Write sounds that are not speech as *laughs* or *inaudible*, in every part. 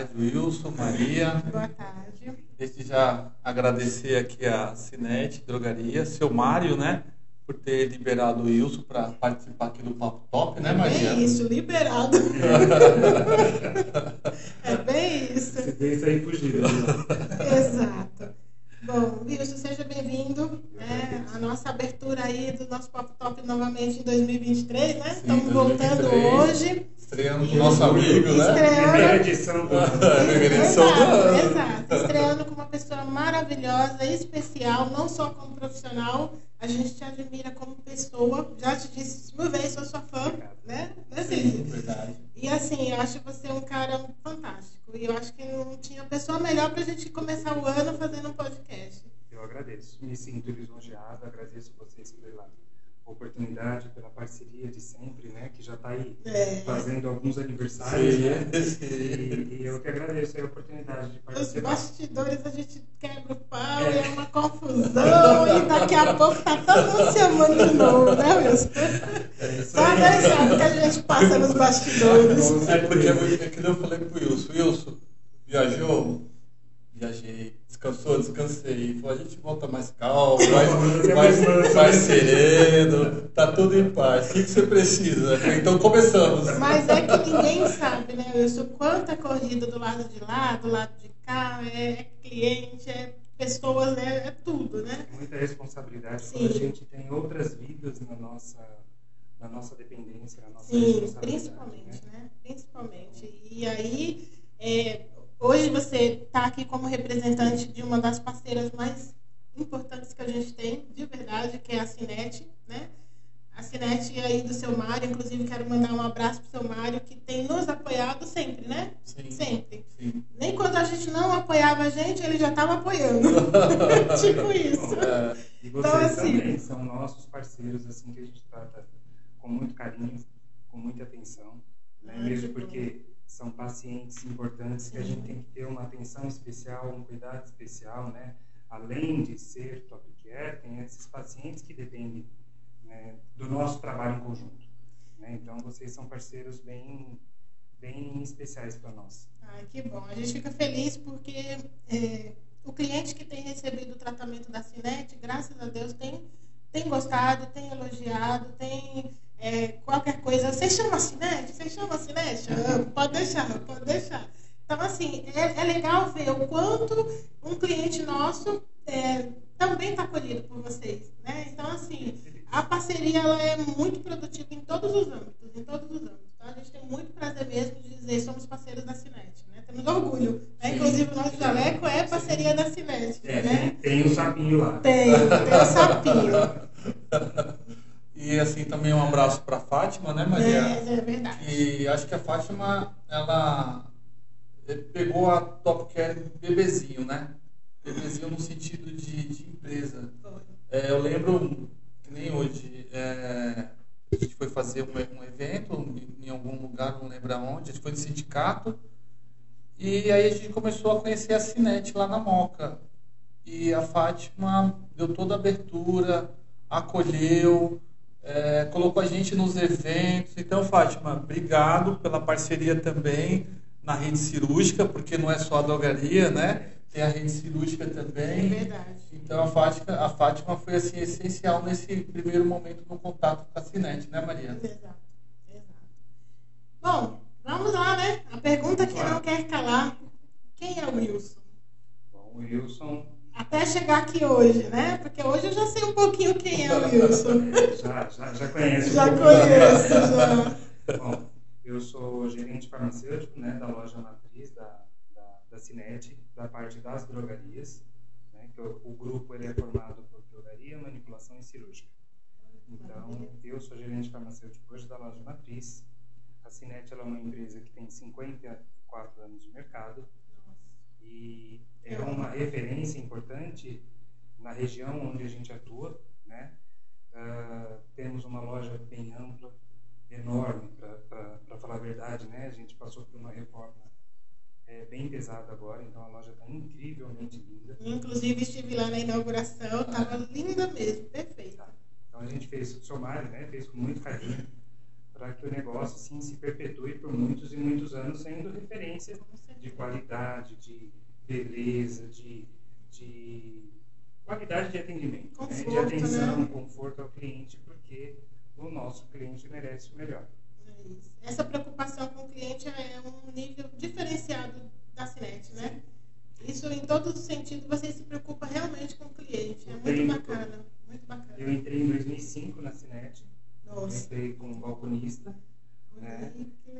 tarde, Wilson, Maria. Boa tarde. Desde já agradecer aqui a Cinete Drogaria, seu Mário, né? Por ter liberado o Wilson para participar aqui do Papo Top, né, Maria? É isso, liberado. *laughs* é bem isso. Você tem isso aí fugido. Exato. Bom, Wilson, seja bem-vindo. Né? A nossa abertura aí do nosso Papo Top novamente em 2023, né? Sim, Estamos voltando 2023. hoje. Estreando com o nosso amigo, né? Estreando. Primeira edição do *laughs* Primeira edição do Exato, ano. exato. Estreando com uma pessoa maravilhosa, especial, não só como profissional, a gente te admira como pessoa. Já te disse mil vezes, sou sua fã, né? Cid? Verdade. E assim, eu acho você um cara fantástico. E eu acho que não tinha pessoa melhor pra gente começar o ano fazendo um podcast. Eu agradeço, me sinto lisonjeado, agradeço vocês pela oportunidade, pela parceria de sempre, né? Que já está aí É. fazendo alguns aniversários, né? Sim, sim. E, e eu que agradeço a oportunidade de Os participar. bastidores a gente quebra o pau e é uma confusão. e daqui a pouco tá todo mundo se amando de novo, né, Wilson? É isso Só aí. Deus sabe o que a gente passa nos bastidores. É porque é que eu falei pro Wilson. Wilson, viajou? Viajei. Descansou? Descansei. Falou, a gente volta mais calmo, *laughs* mais, mais, mais sereno. Tá tudo em paz. O que, que você precisa? Então começamos. Mas é que ninguém sabe, né, Wilson? Quanta corrida do lado de lá, do lado de cá, é, é cliente, é pessoas, né? É tudo, né? Muita responsabilidade Sim. quando a gente tem outras vidas na nossa, na nossa dependência, na nossa Sim, responsabilidade. principalmente, né? né? Principalmente. E aí, é, hoje você está aqui como representante de uma das parceiras mais importantes que a gente tem, de verdade, que é a Cinete, né? A Cinete aí do seu Mário, inclusive quero mandar um abraço pro seu Mário, que tem nos apoiado sempre, né? Sim. Sempre. Sim. Nem quando a gente não apoiava a gente, ele já estava apoiando. *laughs* tipo isso. É, E Então, vocês assim- também são nossos parceiros, assim, que a gente trata com muito carinho, com muita atenção, né? Mesmo que porque são pacientes importantes que a gente tem que ter uma atenção especial, um cuidado especial, né? Além de ser top care, tem esses pacientes que dependem né, do nosso trabalho em conjunto. Né? Então, vocês são parceiros bem, bem especiais para nós. Ai, que bom. A gente fica feliz porque é, o cliente que tem recebido o tratamento da Cinete, graças a Deus, tem, tem gostado, tem elogiado, tem é, qualquer coisa. Você chama a Cinete? Você chama a Cinete? Ah, pode deixar, pode deixar. Então, assim, é, é legal ver o quanto um cliente nosso é, também está acolhido por vocês. Né? Então, assim, a parceria ela é muito produtiva em todos os âmbitos, em todos os âmbitos. Tá? A gente tem muito prazer mesmo de dizer somos parceiros da Cinete, né? Temos orgulho. Né? Inclusive o nosso jaleco é parceria da Cinete, É, né? tem, tem um sapinho lá. Tem, tem o sapinho. *laughs* E assim também um abraço para Fátima, né, Maria? É, é verdade. E acho que a Fátima, ela pegou a Top Care bebezinho, né? Bebezinho no sentido de, de empresa. É, eu lembro que nem hoje, é, a gente foi fazer um, um evento em, em algum lugar, não lembro aonde, a gente foi no sindicato, e aí a gente começou a conhecer a Cinete lá na Moca. E a Fátima deu toda a abertura, acolheu, é, colocou a gente nos eventos. Então, Fátima, obrigado pela parceria também na rede cirúrgica, porque não é só a drogaria, né? Tem a rede cirúrgica É também. verdade. Então a Fátima, a Fátima foi assim essencial nesse primeiro momento no contato com a Cinete, né, Maria? Exato, exato. Bom, vamos lá, né? A pergunta que não quer calar. Quem é o Wilson? Bom, o Wilson Até chegar aqui hoje, né? Porque hoje eu já sei um pouquinho quem é o Wilson. já, já, já conhece. um Já conheço, já. Bom, eu sou gerente farmacêutico né, da loja matriz da, da, da Cinete, da parte das drogarias. Né, que o, o grupo ele é formado por drogaria, manipulação e cirúrgica. Então, eu sou gerente farmacêutico hoje da loja matriz. A Cinete é uma empresa que tem 54 anos de mercado e é uma referência importante na região onde a gente atua, né? Ah, temos uma loja bem ampla, enorme, para falar a verdade, né? A gente passou por uma reforma é, bem pesada agora, então a loja está incrivelmente linda. Inclusive estive lá na inauguração, tava linda mesmo, perfeita. Então a gente fez o somário, né? Fez com muito carinho para que o negócio assim se perpetue por muitos e muitos anos, sendo referência de qualidade, de beleza, de, de qualidade de atendimento, Conforto, né? de atenção, né? conforto ao cliente, porque o nosso cliente merece o melhor. É. Essa preocupação com o cliente é um nível diferenciado da Cinet, né? Isso em todos os sentidos, você se preocupa realmente com o cliente. É muito bacana, muito bacana. Eu entrei em 2005 na Cinet, Nossa, entrei como balconista, né?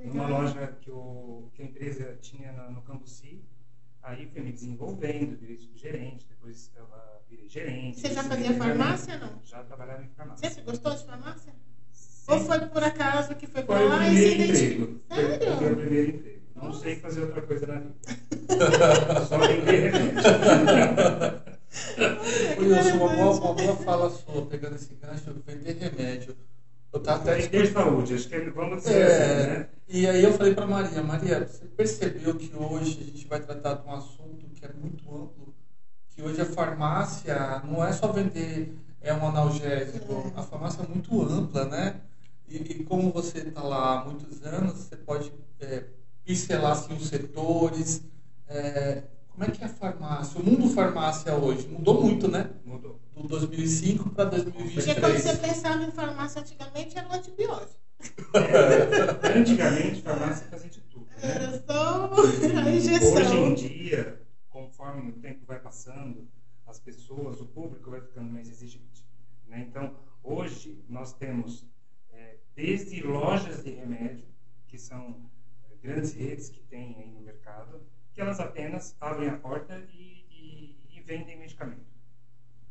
numa loja que, o, que a empresa tinha na- no Cambuci. Aí fui me desenvolvendo, virei subgerente, depois eu, virei gerente. Você já fazia farmácia gerente. não? Já trabalhava em farmácia. Você gostou de farmácia? Sim. Ou foi por acaso que foi Foi pra o lá e se primeiro identificou? emprego. Foi, foi o meu Sério? primeiro emprego. Não sei fazer outra coisa na vida. *laughs* Só vender remédio. Sou uma boa, uma boa fala sua, pegando esse gancho, vender remédio. Eu tava até Vender saúde, acho que é- vamos dizer assim, É, né? e aí eu falei para Maria, Maria, você percebeu que hoje a gente vai tratar de um assunto que é muito amplo, que hoje a farmácia não é só vender é um analgésico, É. a farmácia é muito ampla, né? E, e como você está lá há muitos anos, você pode é, pincelar assim, os setores. é, como é que é a farmácia? O mundo farmácia hoje mudou muito, né? Mudou. Do 2005 para Porque quando 2023. você pensava em farmácia antigamente era um antibiótico. É, *laughs* antigamente, farmácia fazia de tudo. Né? Era só a injeção. Hoje em dia, conforme o tempo vai passando, as pessoas, o público vai ficando mais exigente. né? Então, hoje nós temos é, desde lojas de remédio, que são é, grandes redes que tem aí no mercado, que elas apenas abrem a porta e, e- e vendem medicamento.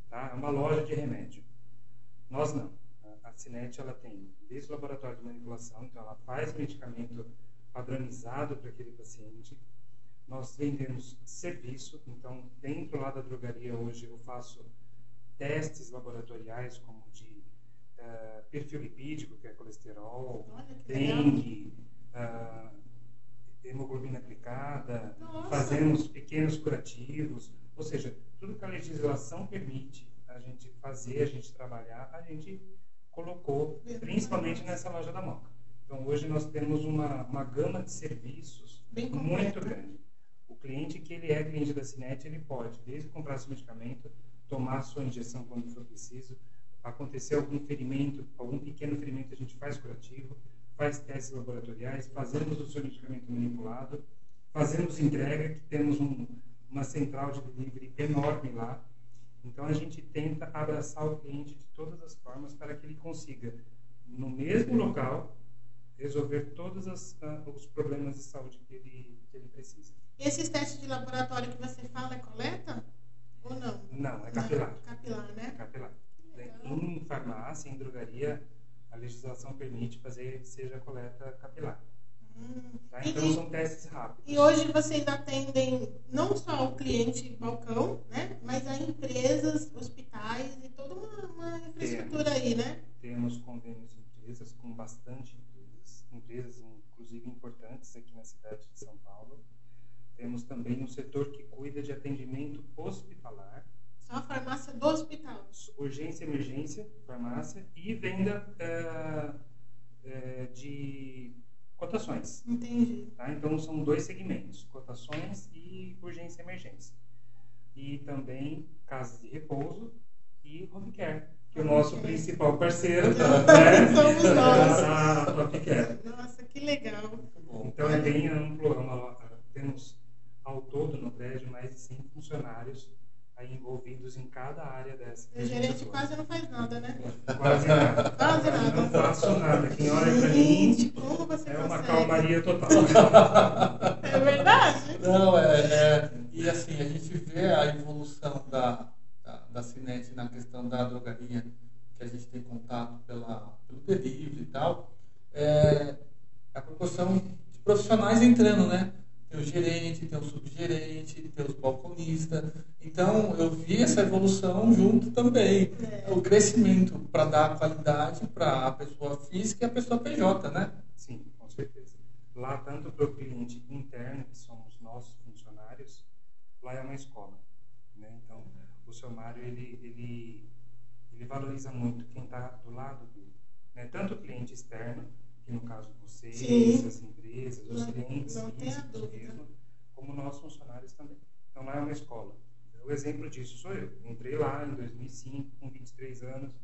Tá? É uma loja de remédio. Nós não. A- A Cinet ela tem desde o manipulação, então ela faz medicamento padronizado para aquele paciente. Nós vendemos serviço, então dentro lá da drogaria hoje eu faço testes laboratoriais como de eh, perfil lipídico, que é colesterol, que dengue, ah, hemoglobina aplicada, Nossa. fazemos pequenos curativos, ou seja, tudo que a legislação permite a gente fazer, a gente trabalhar, a gente colocou, principalmente nessa loja da Moca. Então hoje nós temos uma, uma gama de serviços Bem muito completa. grande. O cliente que ele é cliente da Cinet, ele pode, desde comprar seu medicamento, tomar sua injeção quando for preciso, acontecer algum ferimento, algum pequeno ferimento, a gente faz curativo, faz testes laboratoriais, fazemos o seu medicamento manipulado, fazemos entrega, que temos um- uma central de delivery enorme lá. Então a gente tenta abraçar o cliente de todas as formas para que ele consiga, no mesmo local, resolver todos as, ah, os problemas de saúde que ele, que ele precisa. Esses testes de laboratório que você fala é coleta? Ou não? Não, é capilar. Não, capilar, É né? capilar. Que legal. Em farmácia, em drogaria, a legislação permite fazer seja coleta capilar. Hum. tá? E- Então e- são testes rápidos. E hoje vocês atendem não só o cliente balcão, né? Mas a empresas, hospitais e toda uma, uma infraestrutura aí, né? Temos convênios de empresas com bastante empresas, empresas inclusive importantes aqui na cidade de São Paulo. Temos também um setor que cuida de atendimento hospitalar, Só a farmácia do hospital. urgência, emergência, farmácia e venda eh, eh, de cotações. Entendi. Tá? Então são dois segmentos, cotações e urgência e emergência. E também casas de repouso e home care, que é o nosso principal parceiro *laughs* né? Somos nós. *laughs* a Top Care. Nossa, que legal. Então é bem amplo, é uma- temos ao todo no prédio mais de 100 funcionários aí envolvidos em cada área dessa. O gerente atua. quase não faz nada, né? Quase nada. Quase nada. Não faço nada. Quem olha pra mim Gente, como você é uma consegue? calmaria total. É verdade? Não, é, é- E assim, a gente vê a evolução da, da, da Cinet na questão da drogaria, que a gente tem contato pela, pelo delivery e tal. É, a proporção de profissionais entrando, né? Tem o gerente, tem o subgerente, tem os balconistas. Então, eu vi essa evolução junto também. É. O crescimento para dar qualidade para a pessoa física e a pessoa PJ, né? Sim, com certeza. Lá, tanto para o cliente interno, que somos nossos funcionários, lá é uma escola. Né? Então, o seu Mário, ele, ele, ele valoriza muito quem está do lado dele. Né? Tanto o cliente externo, que no caso vocês, Sim. as empresas, os Não- clientes não físicos mesmo, como nós funcionários também. Então lá é uma escola. O exemplo disso sou eu. Entrei lá em 2005, com 23 anos,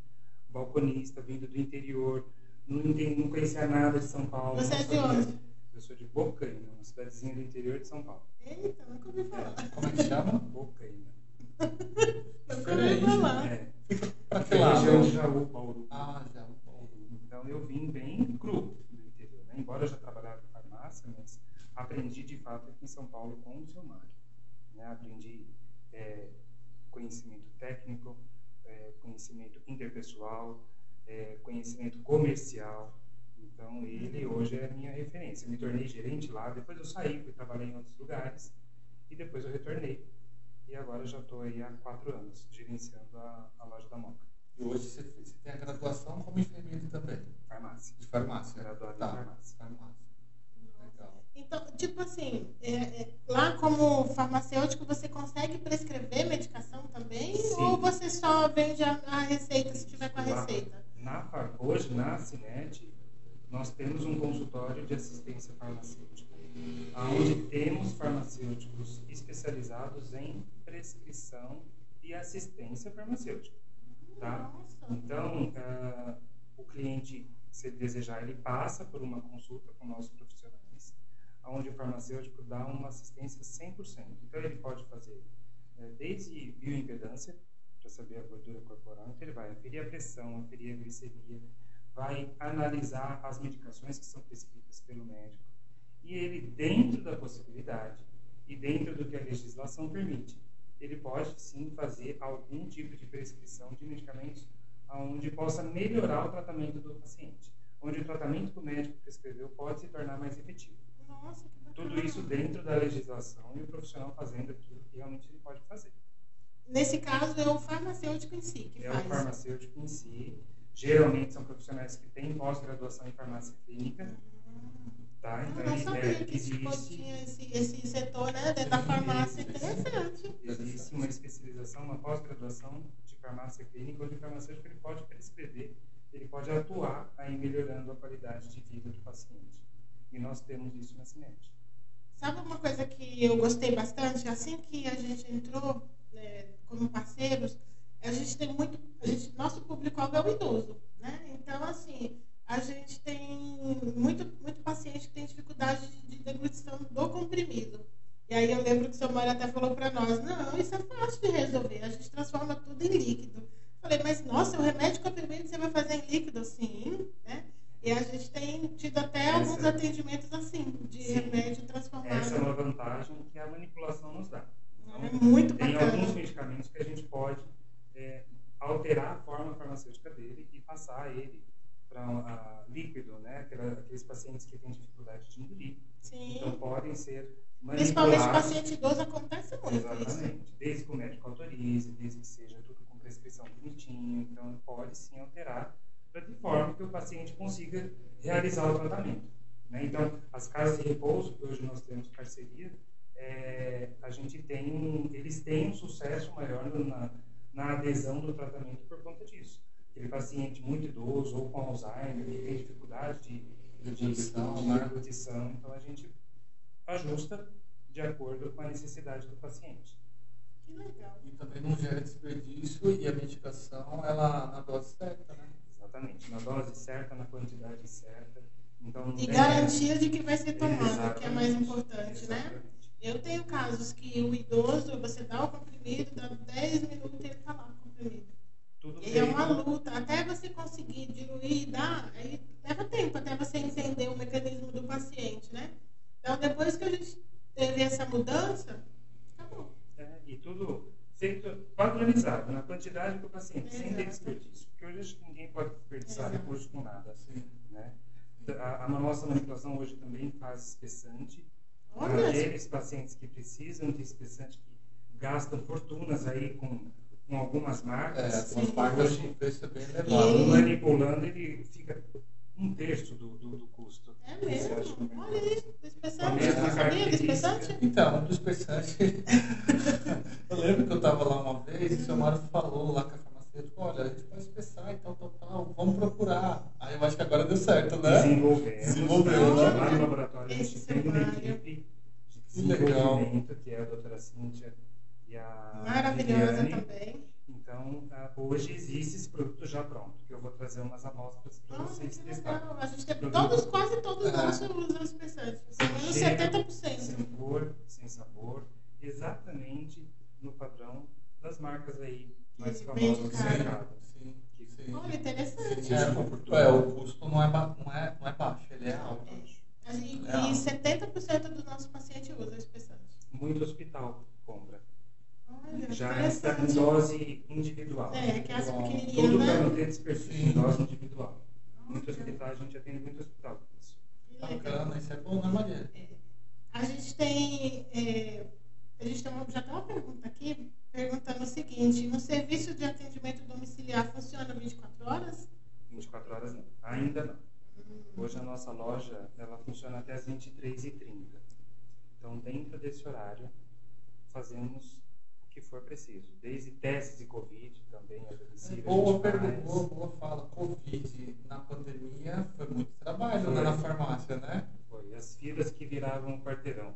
balconista, vindo do interior, não, entendi, não conhecia nada de São Paulo. Você é de onde? Eu sou de Bocaina, uma cidadezinha do interior de São Paulo. Eita, nunca ouvi falar. Como é que chama? Bocaina. *laughs* nunca ouvi falar. É. Pra que lado? Região de Jaú, Bauru. Ah, já. Então eu vim bem cru do interior. Né? Embora eu já trabalhava em farmácia, mas aprendi de fato aqui em São Paulo com o Mário. Né? Aprendi é, conhecimento técnico, é, conhecimento interpessoal, é, conhecimento comercial. Então ele hoje é a minha referência. Eu me tornei gerente lá, depois eu saí, fui trabalhar em outros lugares e depois eu retornei. E agora já estou aí há quatro anos gerenciando a, a loja da Moca, E hoje você, você tem a graduação como enfermeiro também, farmácia. de farmácia. Graduado em tá. farmácia. Farmácia. Legal. Então, tipo assim, é, é, lá como farmacêutico você consegue prescrever medicação também? Sim. Ou você só vende a, a receita se tiver com a Lá- receita? Na, hoje, na Cinet, nós temos um consultório de assistência farmacêutica, onde temos farmacêuticos especializados em prescrição e assistência farmacêutica. Tá? Então, ah, o cliente, se desejar, ele passa por uma consulta com nossos profissionais, onde o farmacêutico dá uma assistência 100%. Então, ele pode fazer eh, desde bioimpedância, para saber a gordura corporal, então ele vai aferir a pressão, aferir a glicemia, vai analisar as medicações que são prescritas pelo médico, e ele, dentro da possibilidade e dentro do que a legislação permite, ele pode sim fazer algum tipo de prescrição de medicamentos onde possa melhorar o tratamento do paciente, onde o tratamento que o médico prescreveu pode se tornar mais efetivo. Nossa, que bacana. Tudo isso dentro da legislação e o profissional fazendo aquilo que realmente ele pode fazer. Nesse caso, é o farmacêutico em si que É o faz. farmacêutico em si. Geralmente são profissionais que têm pós-graduação em farmácia clínica, tá? Eu Então não ele- sabia é, que tipo, existe, tinha esse, esse setor né, dentro da farmácia. Interessante. existe uma especialização, uma pós-graduação de farmácia clínica, onde o farmacêutico ele pode prescrever, ele pode atuar aí melhorando a qualidade de vida do paciente. E nós temos isso na Cinet. Sabe uma coisa que eu gostei bastante? Assim que a gente entrou né, como parceiros, a gente tem muito. a gente- nosso público-alvo é o idoso. Né? Então, assim, a gente tem muito, muito paciente que tem dificuldade de, de deglutição do comprimido. E aí eu lembro que o seu Mário até falou para nós, não, isso é fácil de resolver, a gente transforma tudo em líquido. Falei, mas nossa, o remédio comprimido você vai fazer em líquido? Sim, né? E a gente tem tido até Essa- alguns atendimentos assim, de Sim. remédio transformado. Essa é uma vantagem que a manipulação nos dá. É muito Tem bacana. alguns medicamentos que a gente pode é, alterar a forma farmacêutica dele e passar ele para líquido, né? Aqueles pacientes que têm dificuldade de engolir. Sim. Então podem ser Principalmente paciente idoso acontece muito isso. Exatamente. Desde que o médico autorize, desde que seja tudo com prescrição bonitinho. Então pode sim alterar pra- de forma que o paciente consiga realizar o tratamento. né? Então, as casas de repouso, que hoje nós temos parceria, é, a gente tem eles têm um sucesso maior na, na adesão do tratamento por conta disso. Aquele paciente muito idoso ou com Alzheimer, que tem dificuldade de, de, né? deglutição, então a gente ajusta de acordo com a necessidade do paciente. Que legal. E também não gera desperdício e a medicação, ela na dose certa, né? Exatamente, na dose certa, na quantidade certa. Então, E tem garantia de que vai ser tomado, Exatamente. que é mais importante, né? Exatamente. Eu tenho casos que o idoso, você dá o comprimido, dá 10 minutos e ele tá lá com o comprimido. Tudo E é uma feito- luta. Até você conseguir diluir e dar, aí leva tempo até você entender o mecanismo do paciente, né? Então, depois que a gente teve essa mudança, acabou. É, e tudo padronizado, na quantidade para o paciente, sem ter Exato. desperdício. Porque hoje ninguém pode desperdiçar Exato. recursos com nada. Assim, Né? A, a nossa manipulação hoje também faz espessante. Para aqueles pacientes que precisam de espessante, que gastam fortunas aí com, com algumas é, marcas, com as Sim. marcas de preço é bem E- elevado. manipulando, ele fica um terço do, do, do custo. é mesmo. que- Olha aí, do espessante. A mesma Você sabia espessante? Então, do espessante, *laughs* eu lembro que eu estava lá uma vez e o seu Mário falou lá com a farmacêutica, olha, a gente pode espessar e tal, tal, tal, vamos procurar. Aí eu acho que agora deu certo, né? Desenvolvemos. Desenvolveu, Lá né? no laboratório a gente tem uma equipe de Que legal. desenvolvimento Cíntia e a Maravilhosa Viviane. também. Então, ah, hoje existe esse produto já pronto, que eu vou trazer umas amostras para vocês testarem. A gente tem, Produto. todos, quase todos Ah. nossos usam menos Chega 70%. Sem cor, sem sabor, exatamente no padrão das marcas aí mais famosas do caro. mercado. Sim, sim. Olha, interessante. Sim, é, é, o custo não é, não, é, não é baixo, ele é alto. E, É. e 70% dos nossos pacientes usam espessante. Muito hospital compra. Olha, Já está em interessante. Dose individual. É, que é as Uau. pequenininhas, Tudo para né? manter esse perfil Sim. em dose individual. Muito Olha, hospital, a gente atende muito hospital com isso. que legal. Bacana, isso é bom, né, Maria? A gente tem. é, a gente tem uma, já tem uma pergunta aqui perguntando o seguinte: o serviço de atendimento domiciliar funciona 24 horas? 24 horas não. Ainda não. Hoje a nossa loja ela funciona até as 23h30. Então, dentro desse horário, fazemos o que for preciso. Desde testes de Covid também a domicílio. a Boa gente pergunta, faz. boa, boa fala. Covid na pandemia foi muito trabalho Foi. né, na farmácia, né? Foi as filas que viravam um quarteirão.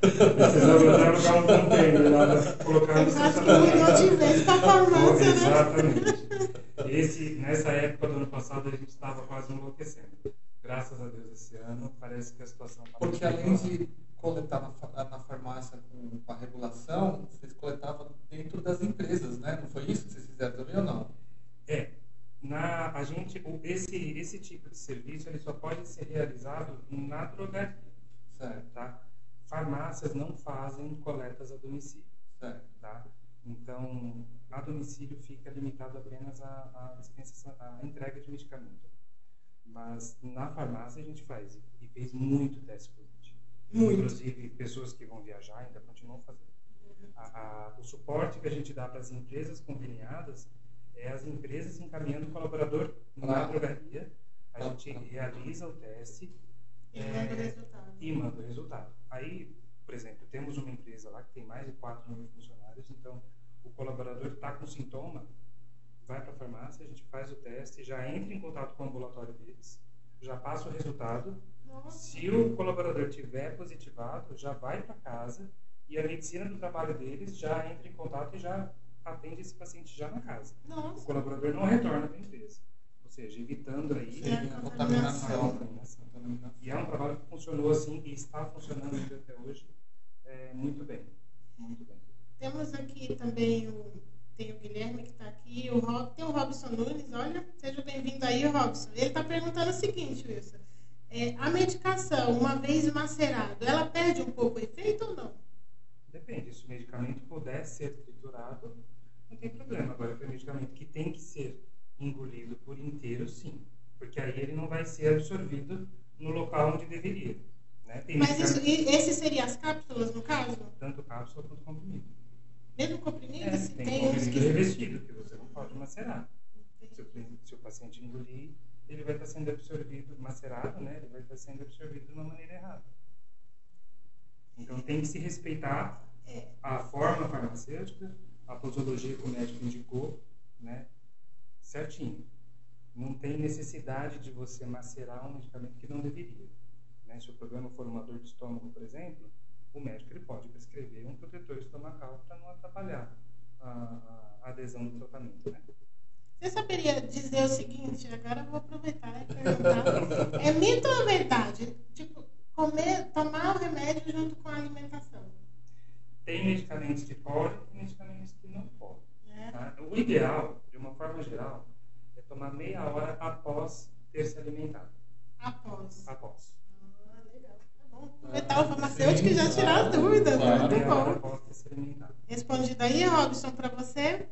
Precisava alugar um container lá para colocar no Eu acho que não tivesse para farmácia, né? Exatamente. Esse, nessa época do ano passado a gente estava enlouquecendo. Graças a Deus esse ano parece que a situação está Porque além de coletar na, na farmácia com, com a regulação, vocês coletavam dentro das empresas, né? Não foi isso que vocês fizeram também ou não? É, na, a gente, esse, esse tipo de serviço ele só pode ser realizado na drogaria, Certo, tá? Farmácias não fazem coletas a domicílio, certo. tá? Então, a domicílio fica limitado apenas à, à dispensação, à entrega de medicamento. Mas na farmácia a gente faz e fez muito teste Covid. Muito. Inclusive, pessoas que vão viajar ainda continuam fazendo. A- a- o suporte que a gente dá para as empresas conveniadas é as empresas encaminhando o colaborador na drogaria. A gente realiza o teste E manda o resultado. e manda o resultado. Aí, por exemplo, temos uma empresa lá que tem mais de 4 mil funcionários, então o colaborador está com sintoma, vai para a farmácia, a gente faz o teste, já entra em contato com o ambulatório deles, já passa o resultado. Nossa, Se o colaborador tiver positivado, já vai para casa e a medicina do trabalho deles já entra em contato e já atende esse paciente já na casa. O nossa. colaborador não retorna para a empresa, ou seja, evitando aí Sim, É, a contaminação. contaminação. E é um trabalho que funcionou assim e está funcionando até hoje é, muito bem. Muito bem. Temos aqui também o, tem o Guilherme que está aqui, o Rob, tem o Robson Nunes, olha, seja bem-vindo aí, Robson. Ele está perguntando o seguinte, Wilson. é, a medicação, uma vez macerado, ela perde um pouco o efeito ou não? Depende, se o medicamento puder ser triturado, não tem problema. Agora, se o medicamento que tem que ser engolido por inteiro, sim. Porque aí ele não vai ser absorvido no local onde deveria. Né? Mas isso, esse seria as cápsulas, no caso? Tanto cápsula quanto comprimido. Mesmo comprimido, É, se tem, tem que... revestido, que você não pode macerar. Se o, se o paciente engolir, ele vai estar sendo absorvido, macerado, né? Ele vai estar sendo absorvido de uma maneira errada. Então tem que se respeitar É. a forma farmacêutica, a posologia que o médico indicou, né? Certinho. Não tem necessidade de você macerar um medicamento que não deveria. Né? Se o problema for uma dor de estômago, por exemplo, o médico ele pode prescrever um protetor estomacal para não atrapalhar a, a- adesão do tratamento. Né? Você saberia dizer o seguinte, agora eu vou aproveitar e perguntar. É mito ou é verdade? Tipo, comer, tomar o remédio junto com a alimentação. Tem medicamentos que podem e medicamentos que não podem. Né? tá? O ideal, de uma forma geral, é tomar meia hora após ter se alimentado. Após. Após. Ah, legal. Tá bom. Aproveitar o farmacêutico e já tirar as dúvidas. né? Claro. Muito bom. Respondido aí, Robson, para você.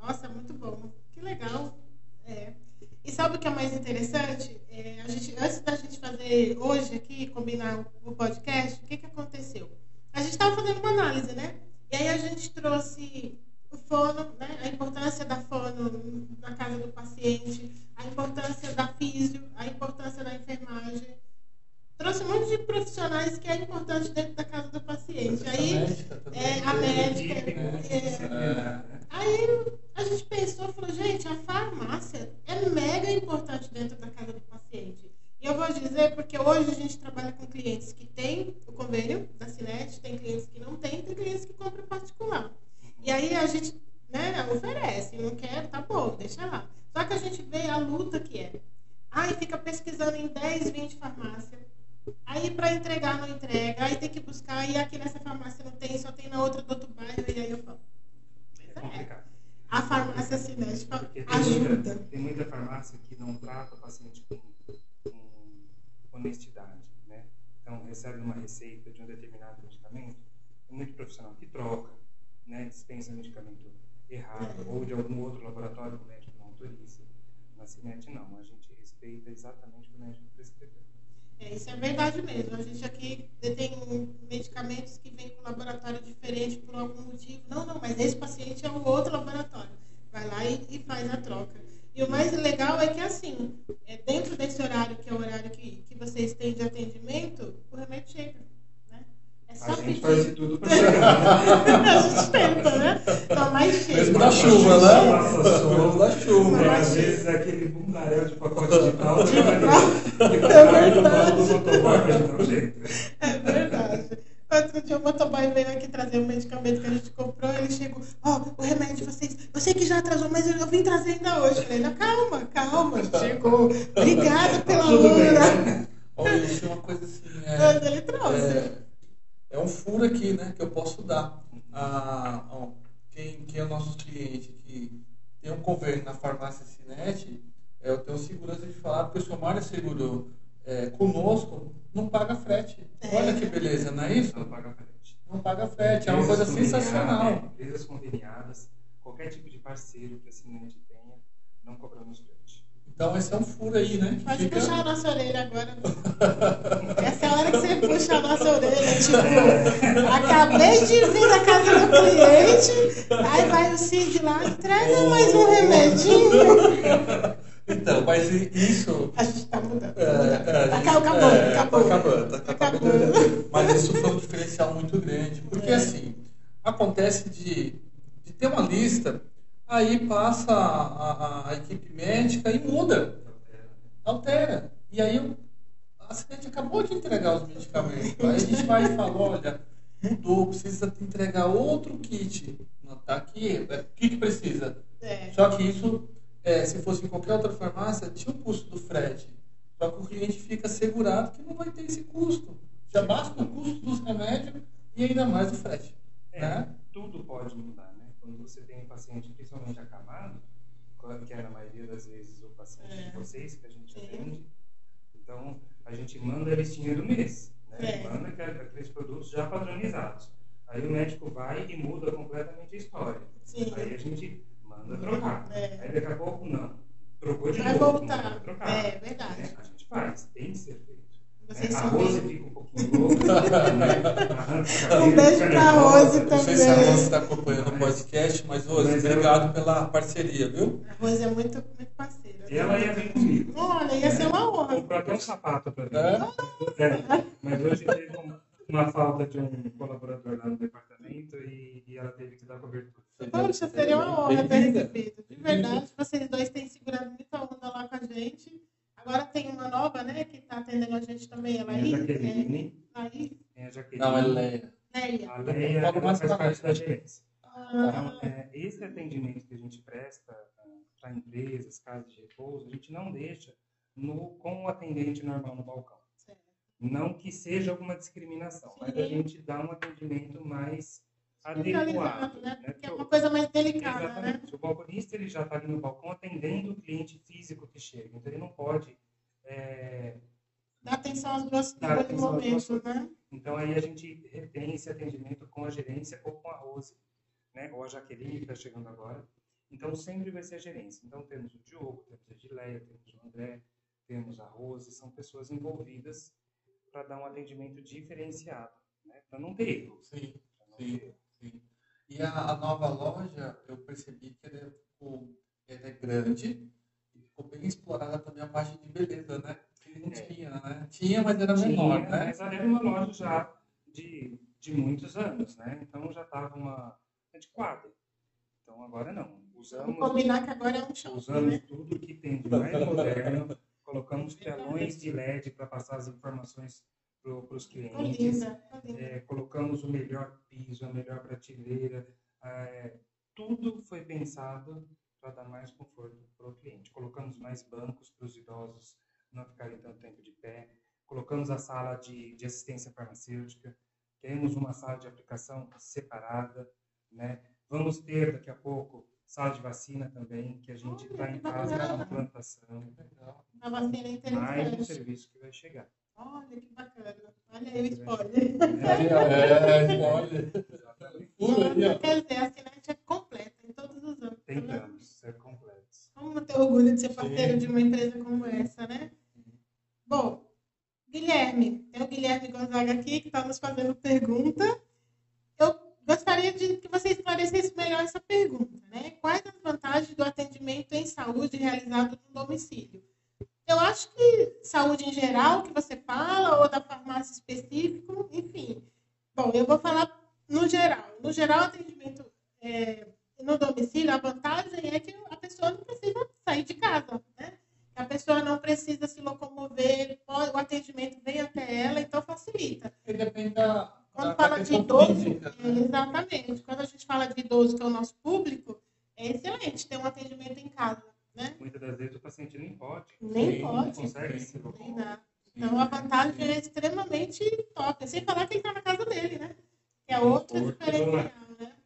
Nossa, muito bom. Que legal. É. E sabe o que é mais interessante? É, a gente, antes da gente fazer hoje aqui, combinar o, o podcast, o que, que aconteceu? A gente estava fazendo uma análise, né? E aí a gente trouxe o fono, né? a importância da fono na casa do paciente, a importância da físio, a importância da enfermagem. Trouxe um monte de profissionais que é importante dentro da casa do paciente. Aí, médica também. é, a médica, Equipe é, né? Aí a gente pensou, falou, gente, a farmácia é mega importante dentro da casa do paciente. E eu vou dizer porque hoje a gente trabalha com clientes que têm o convênio da Cinet, tem clientes que não têm, tem clientes que dinheiro, tá bom, deixa lá. Só que a gente vê a luta que é. Aí fica pesquisando em 10, 20 farmácias. Aí para entregar não entrega, aí tem que buscar, e aqui nessa farmácia não tem, só tem na outra do outro bairro, e aí eu falo. É complicado. A farmácia cinética Porque tem ajuda. muita, tem muita farmácia que não trata o paciente com, com honestidade, né? Então, recebe uma receita de um determinado medicamento, tem muito profissional que troca, né? Dispensa medicamento errado, É. ou de algum outro laboratório que o médico não autoriza. Na Cinet, não. A gente respeita exatamente o que o médico prescreveu. É, isso é verdade mesmo. A gente aqui tem medicamentos que vêm com laboratório diferente por algum motivo. Não, não, mas esse paciente é o outro laboratório. Vai lá e, e faz a troca. E o mais legal é que, assim, é, dentro desse horário, que é o horário que, que vocês têm de atendimento, o remédio chega. É só A gente pedir. faz de tudo para chegar. *laughs* a gente tenta, né? Não, mas chega. Mesmo na chuva, né? Nossa, Mesmo na chuva. E às vezes é aquele bundaréu de pacote de que É vai no verdade. jeito. É verdade. Outro dia o motoboy veio aqui trazer um medicamento que a gente comprou, ele chegou, ó, o remédio de vocês, eu sei que já atrasou, mas eu, eu vim trazer ainda hoje. Eu falei, não, calma, calma, chegou. Obrigada pela hora. né? Olha, isso é uma coisa assim. é- Mas ele trouxe. É, é um furo aqui, né, que eu posso dar. A, a- quem, quem é o nosso cliente que tem um convênio na farmácia Cinet, é, eu tenho segurança de falar, porque o seu Mário segurou é, conosco, não paga frete. É. Olha que beleza, não é isso? Não paga frete. Não paga frete, é uma coisa sensacional. Empresas conveniadas, qualquer tipo de parceiro que a Cinet tenha, não cobramos frete. Então esse é um furo aí, né? Pode fica- puxar a nossa orelha agora. Essa é a hora que você puxa a nossa orelha. Tipo, acabei de vir da casa do cliente, aí vai o Cid lá, entrega mais um remedinho. Então, mas isso A gente tá mudando. É, é, a gente- Acabou, é, acabou. Tá acabando, tá acabando. Acabou. Mas isso foi um diferencial muito grande. Porque É. assim, acontece de, de ter uma lista, aí passa a, a- a equipe médica e muda, altera. E aí o- a assistente acabou de entregar os medicamentos. Aí a gente vai e fala, olha, mudou, precisa entregar outro kit. Não, tá aqui, é, o que, que precisa? É. Só que isso, é, se fosse em qualquer outra farmácia, tinha o custo do frete. Só que o cliente fica assegurado que não vai ter esse custo. Já basta o custo dos remédios e ainda mais o frete. É, Né? tudo pode mudar? Quando você tem um paciente principalmente acamado, que é na maioria das vezes o paciente É. de vocês que a gente Sim. atende, então a gente manda a listinha do mês, né? É. Manda aquele- aqueles produtos já padronizados. Aí o médico vai e muda completamente a história. Sim. Aí a gente manda trocar. É. Aí daqui a pouco não. Trocou de Vai novo. voltar. manda trocar. É verdade. Né? A gente faz, tem que ser feito. Vocês Né? A Rose bem- fica um pouquinho louca. *laughs* né? Cabelo, Um beijo pra nervosa. Rose Não sei se a Também. Rose está acompanhando o podcast, mas Rose, Mas eu- obrigado pela parceria, viu? A Rose é muito, muito parceira. E ela ia vir comigo. Olha, ia ser uma honra. Comprou até um sapato para mim. É? É, mas hoje teve um- uma falta de um colaborador lá no departamento e, e ela teve que dar cobertura. Poxa, seria uma honra ter recebido. De verdade, vocês dois têm segurado muita onda lá com a gente. Agora tem uma nova, né, que está atendendo a gente também. Ela Tem a aí, Jaqueline, é, aí, tem a Jaqueline. Não, ela é. Neia. A Leia ela mais faz parte da. Então, Ah, é, esse atendimento que a gente presta para empresas, casas de repouso, a gente não deixa no, com o atendente normal no balcão. certo. Não que seja alguma discriminação, mas a Sim. gente dá um atendimento mais adequado. né? né? Porque é uma coisa mais delicada, né? Exatamente. O balconista ele já está ali no balcão atendendo o cliente físico que chega. Então ele não pode. é, Dá atenção às duas duas momento, né? Então aí a gente retém esse atendimento com a gerência ou com a Rose, né? Ou a Jaqueline que está chegando agora. Então sempre vai ser a gerência. Então temos o Diogo, temos a Edileia, temos o André, temos a Rose, são pessoas envolvidas para dar um atendimento diferenciado, né? Para não ter erro. Sim, sim, ter. Sim. E a, a nova loja, eu percebi que ela ficou ela é grande e ficou bem explorada também a parte de beleza, né? Que não É. tinha, né? Tinha, mas era menor, Tinha, né? Mas ela era uma loja já de, de muitos anos, né? Então já estava uma adequada. Então agora não. Vamos Usamos, combinar que agora é um shopping, usamos né? tudo que tem de mais moderno, colocamos telões de LED para passar as informações para os clientes, é, colocamos o melhor piso, a melhor prateleira, é, tudo foi pensado para dar mais conforto para o cliente. Colocamos mais bancos para os idosos não ficarem tanto tempo de pé. Colocamos a sala de, de assistência farmacêutica. Temos uma sala de aplicação separada, né? Vamos ter daqui a pouco sala de vacina também, que a gente está em fase de implantação. A vacina é Mais um serviço que vai chegar. Olha que bacana. Olha aí o spoiler. É, spoiler. Exatamente. Quer dizer, a Cinete é completa em todos os âmbitos. Né? Tentamos ser completos. Como ter orgulho de ser parceiro Sim. de uma empresa como essa, né? Bom, Guilherme, tem o Guilherme Gonzaga aqui que está nos fazendo pergunta. Eu gostaria de que você esclarecesse melhor essa pergunta, né? Quais as vantagens do atendimento em saúde realizado no domicílio? Eu acho que saúde em geral, que você fala, ou da farmácia específico, enfim. Bom, eu vou falar no geral. No geral, atendimento é, no domicílio, a vantagem é que a pessoa não precisa sair de casa, né? A pessoa não precisa se locomover, o atendimento vem até ela, então facilita. E depende da. Quando da fala de idoso, clínica, né? exatamente. Quando a gente fala de idoso, que é o nosso público, é excelente ter um atendimento em casa. Né? Muitas das vezes o paciente nem pode. Nem pode. Não consegue se locomover. Então a vantagem é extremamente top. Sem falar que ele está na casa dele, né? Que é outro diferencial, né?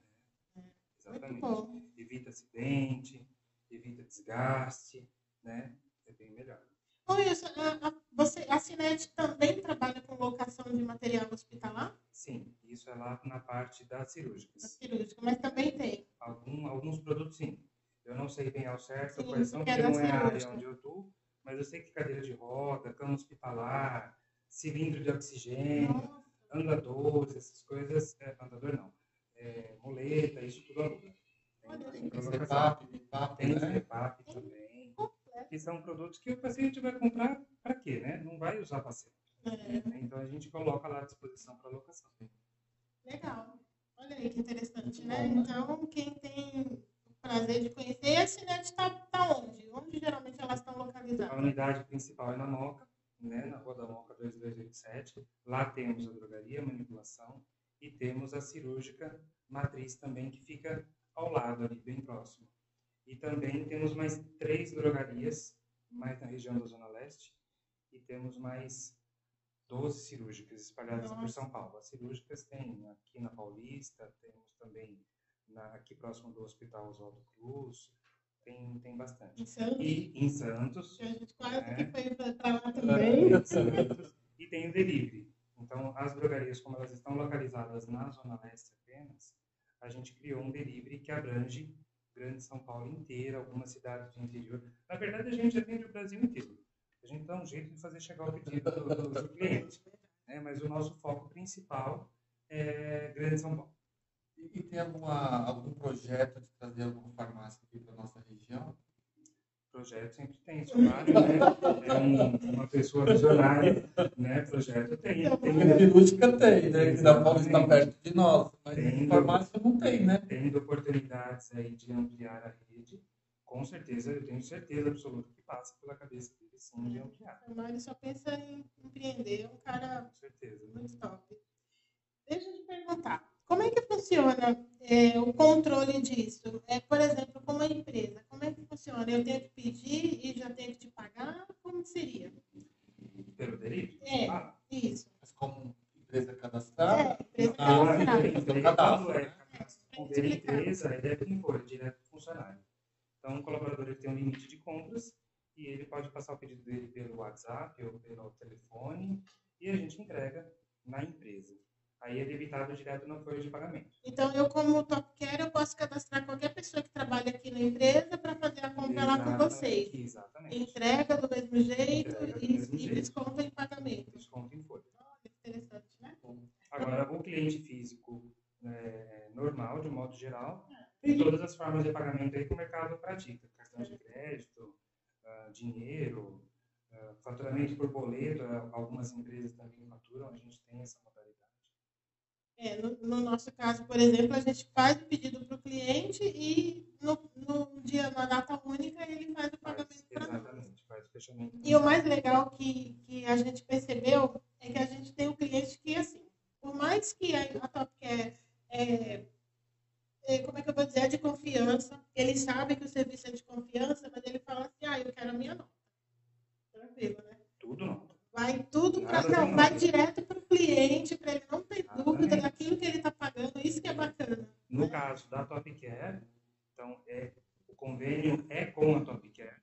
Exatamente. Evita acidente, evita desgaste, né? É bem melhor. Bom, isso, a, a, você, a Cinet também trabalha com locação de material hospitalar? Sim, isso é lá na parte. Da cirúrgica, mas também tem? Algum, alguns produtos, sim. Eu não sei bem ao certo sim, quais são, porque não é a área onde eu estou, mas eu sei que cadeira de roda, cama hospitalar, cilindro de oxigênio, Nossa. andadores, essas coisas, é, andador não, é, muleta, isso tudo aluga. Tem, tem CEPAP, BIPAP, tem né? Também que são produtos que o paciente vai comprar para quê, né? Não vai usar para sempre. É. Então a gente coloca lá à disposição para locação. Legal. Olha aí que interessante, né? Então, quem prazer de conhecer, a Cinet está tá onde? Onde geralmente elas estão localizadas? A unidade principal é na Moca, né? na Rua da Moca 2287. Lá temos a drogaria, manipulação e temos a cirúrgica matriz também, que fica ao lado ali, bem próximo. E também temos mais três drogarias, mais na região da Zona Leste, e temos mais 12 cirúrgicas espalhadas Nossa. por São Paulo. As cirúrgicas tem aqui na Paulista, temos também na, aqui próximo do Hospital Oswaldo Cruz, tem, tem bastante. Em Santos? E em Santos. a gente quase né? que foi para lá também. E tem o delivery. Então, as drogarias, como elas estão localizadas na Zona Leste apenas, a gente criou um delivery que abrange Grande São Paulo inteira, algumas cidades do interior. Na verdade, a gente atende o Brasil inteiro. A gente dá um jeito de fazer chegar o pedido do, do, do cliente. Né? Mas o nosso foco principal é Grande São Paulo. E, e tem alguma, algum projeto de trazer alguma farmácia aqui para nossa região? Projeto sempre tem, Somário, né? É um, uma pessoa visionária, né? Projeto tem. tem a cirúrgica tem, né? Que São Paulo está perto de nós, mas tem farmácia não tem, né? Tendo oportunidades aí de ampliar a rede, com certeza, eu tenho certeza absoluta que passa pela cabeça dele sim de ampliar. O Mário só pensa em empreender, é um cara com certeza. muito top. Deixa eu te perguntar. Como é que funciona é, o controle disso? É, por exemplo, como a empresa, como é que funciona? Eu tenho que pedir e já tenho que te pagar? Como seria? Pelo delivery? É, ah. isso. Mas como empresa cadastrada? É, empresa ah, cadastrada. Então, cadastro, né? é, é, empresa, impor direto para o funcionário. Então, o colaborador ele tem um limite de compras e ele pode passar o pedido dele pelo WhatsApp ou pelo telefone e a gente entrega na empresa. Aí é debitado direto na folha de pagamento. Então, eu, como top care, eu posso cadastrar qualquer pessoa que trabalha aqui na empresa para fazer a compra lá com vocês. Exatamente. Entrega do mesmo jeito do e, mesmo e jeito. desconto em pagamento. Desconto em folha. Olha, interessante, né? Agora, o cliente físico é, normal, de modo geral, tem todas as formas de pagamento aí que o mercado pratica. Cartão de crédito, uh, dinheiro, uh, faturamento por boleto, algumas empresas também faturam, a gente tem essa modalidade. É, no, no, nosso caso, por exemplo, a gente faz o pedido para o cliente e no, no, dia, na data única, ele faz o pagamento para nós. Exatamente, faz o fechamento. E o mais legal que, que a gente percebeu é que a gente tem um cliente que, assim, por mais que a, a Top Care é, é, é, como é que eu vou dizer, é de confiança. Ele sabe que o serviço é de confiança, mas ele fala assim, ah, eu quero a minha nota. Tranquilo, né? Tudo nota. Vai tudo para. Não, não, vai direto para o cliente, para ele não ter dúvida daquilo que ele está pagando, isso que é bacana. No né? caso da Top Care, então, é, o convênio é com a Top Care,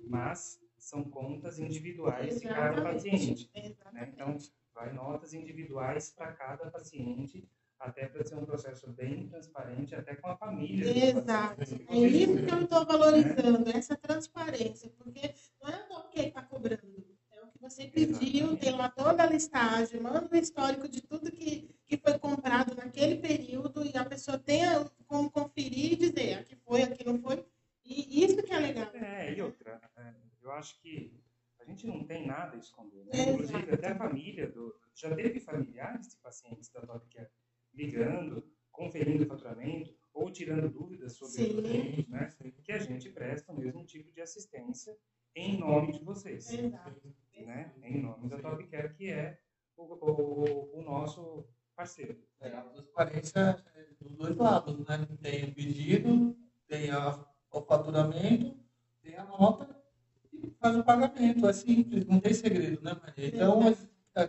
mas são contas individuais Exatamente. de cada paciente. Né? Então, vai notas individuais para cada paciente até para ser um processo bem transparente, até com a família. Exato. É isso que eu estou valorizando, é. essa transparência, porque não é o que está cobrando, é o que você pediu, tem lá toda a listagem, manda o histórico de tudo que, que foi comprado naquele período e a pessoa tem como conferir e dizer aqui foi, aqui não foi. E isso que é legal. É, e outra, é, eu acho que a gente não tem nada a esconder. Né? Inclusive, até a família, do, já teve familiares de pacientes da Top Care ligando, conferindo o faturamento ou tirando dúvidas sobre Sim. produtos, né? Que a gente presta o mesmo tipo de assistência em nome de vocês. Exato. Né? Em nome da Top Care, que é o, o, o nosso parceiro. É, a transparência é dos dois lados, né? Tem o pedido, tem a, o faturamento, tem a nota e faz o pagamento. É simples, não tem segredo, né, Maria? Então,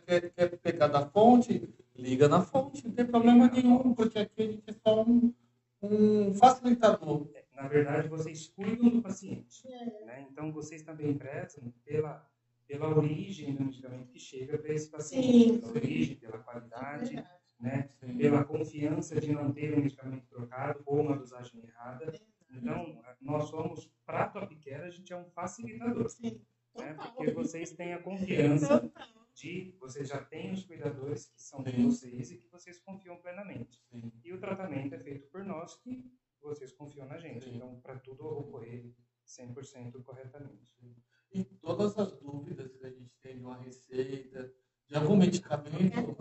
quer, quer pegar da fonte, liga na fonte, não tem problema nenhum, porque aqui a gente é só um, um facilitador. Na verdade, vocês cuidam do paciente. Né? Então, vocês também prezam pela, pela origem do medicamento que chega para esse paciente, Sim. pela origem, pela qualidade, é né? pela confiança de não ter um medicamento trocado ou uma dosagem errada. Então, nós somos, para a Care, a gente é um facilitador. Sim. Né? Porque vocês têm a confiança de vocês já têm os cuidadores que são de vocês e que vocês confiam plenamente. Sim. E o tratamento é feito por nós que vocês confiam na gente. Sim. Então, para tudo ocorrer 100% corretamente. E todas as dúvidas que a gente tem de uma receita, de algum medicamento,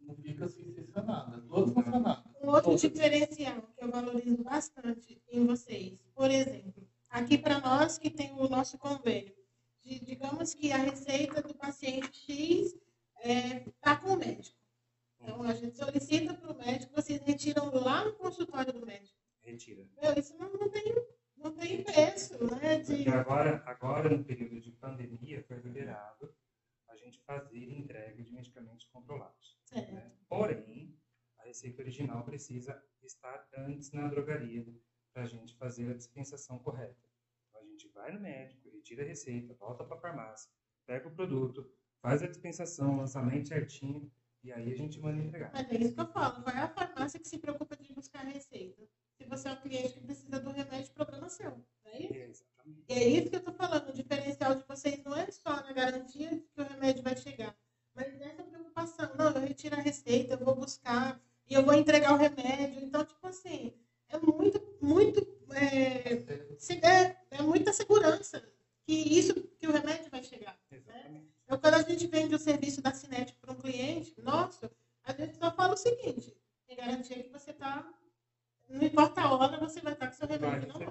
não fica sem ser sanada. Todas são sanadas. Um outro diferencial que eu valorizo bastante em vocês, por exemplo, aqui para nós que tem o nosso convênio, de, digamos que a receita do paciente X está é, tá com o médico. Então, a gente solicita para o médico, vocês retiram lá no consultório do médico. Retira. Meu, isso não, não, tem, não tem preço, né? De... Porque agora, agora, no período de pandemia, foi liberado a gente fazer entrega de medicamentos controlados. Né? Porém, a receita original precisa estar antes na drogaria para a gente fazer a dispensação correta gente vai no médico, retira a receita, volta para a farmácia, pega o produto, faz a dispensação, lançamento certinho, e aí a gente manda entregar. Mas é isso que eu falo, vai à farmácia que se preocupa de buscar a receita. Se você é um cliente que precisa do remédio, problema seu. Não é isso? Exatamente. E é isso que eu estou falando. O diferencial de vocês não é só na garantia de que o remédio vai chegar, mas nessa preocupação. Não, eu retiro a receita, eu vou buscar e eu vou entregar o remédio. Então, tipo assim, é muito, muito. É, é, é muita segurança que isso, que o remédio vai chegar. Né? Então, quando a gente vende o serviço da Cinete para um cliente nosso, a gente só fala o seguinte: tem garantia que você está. Não importa a hora, você vai estar com seu remédio na mão.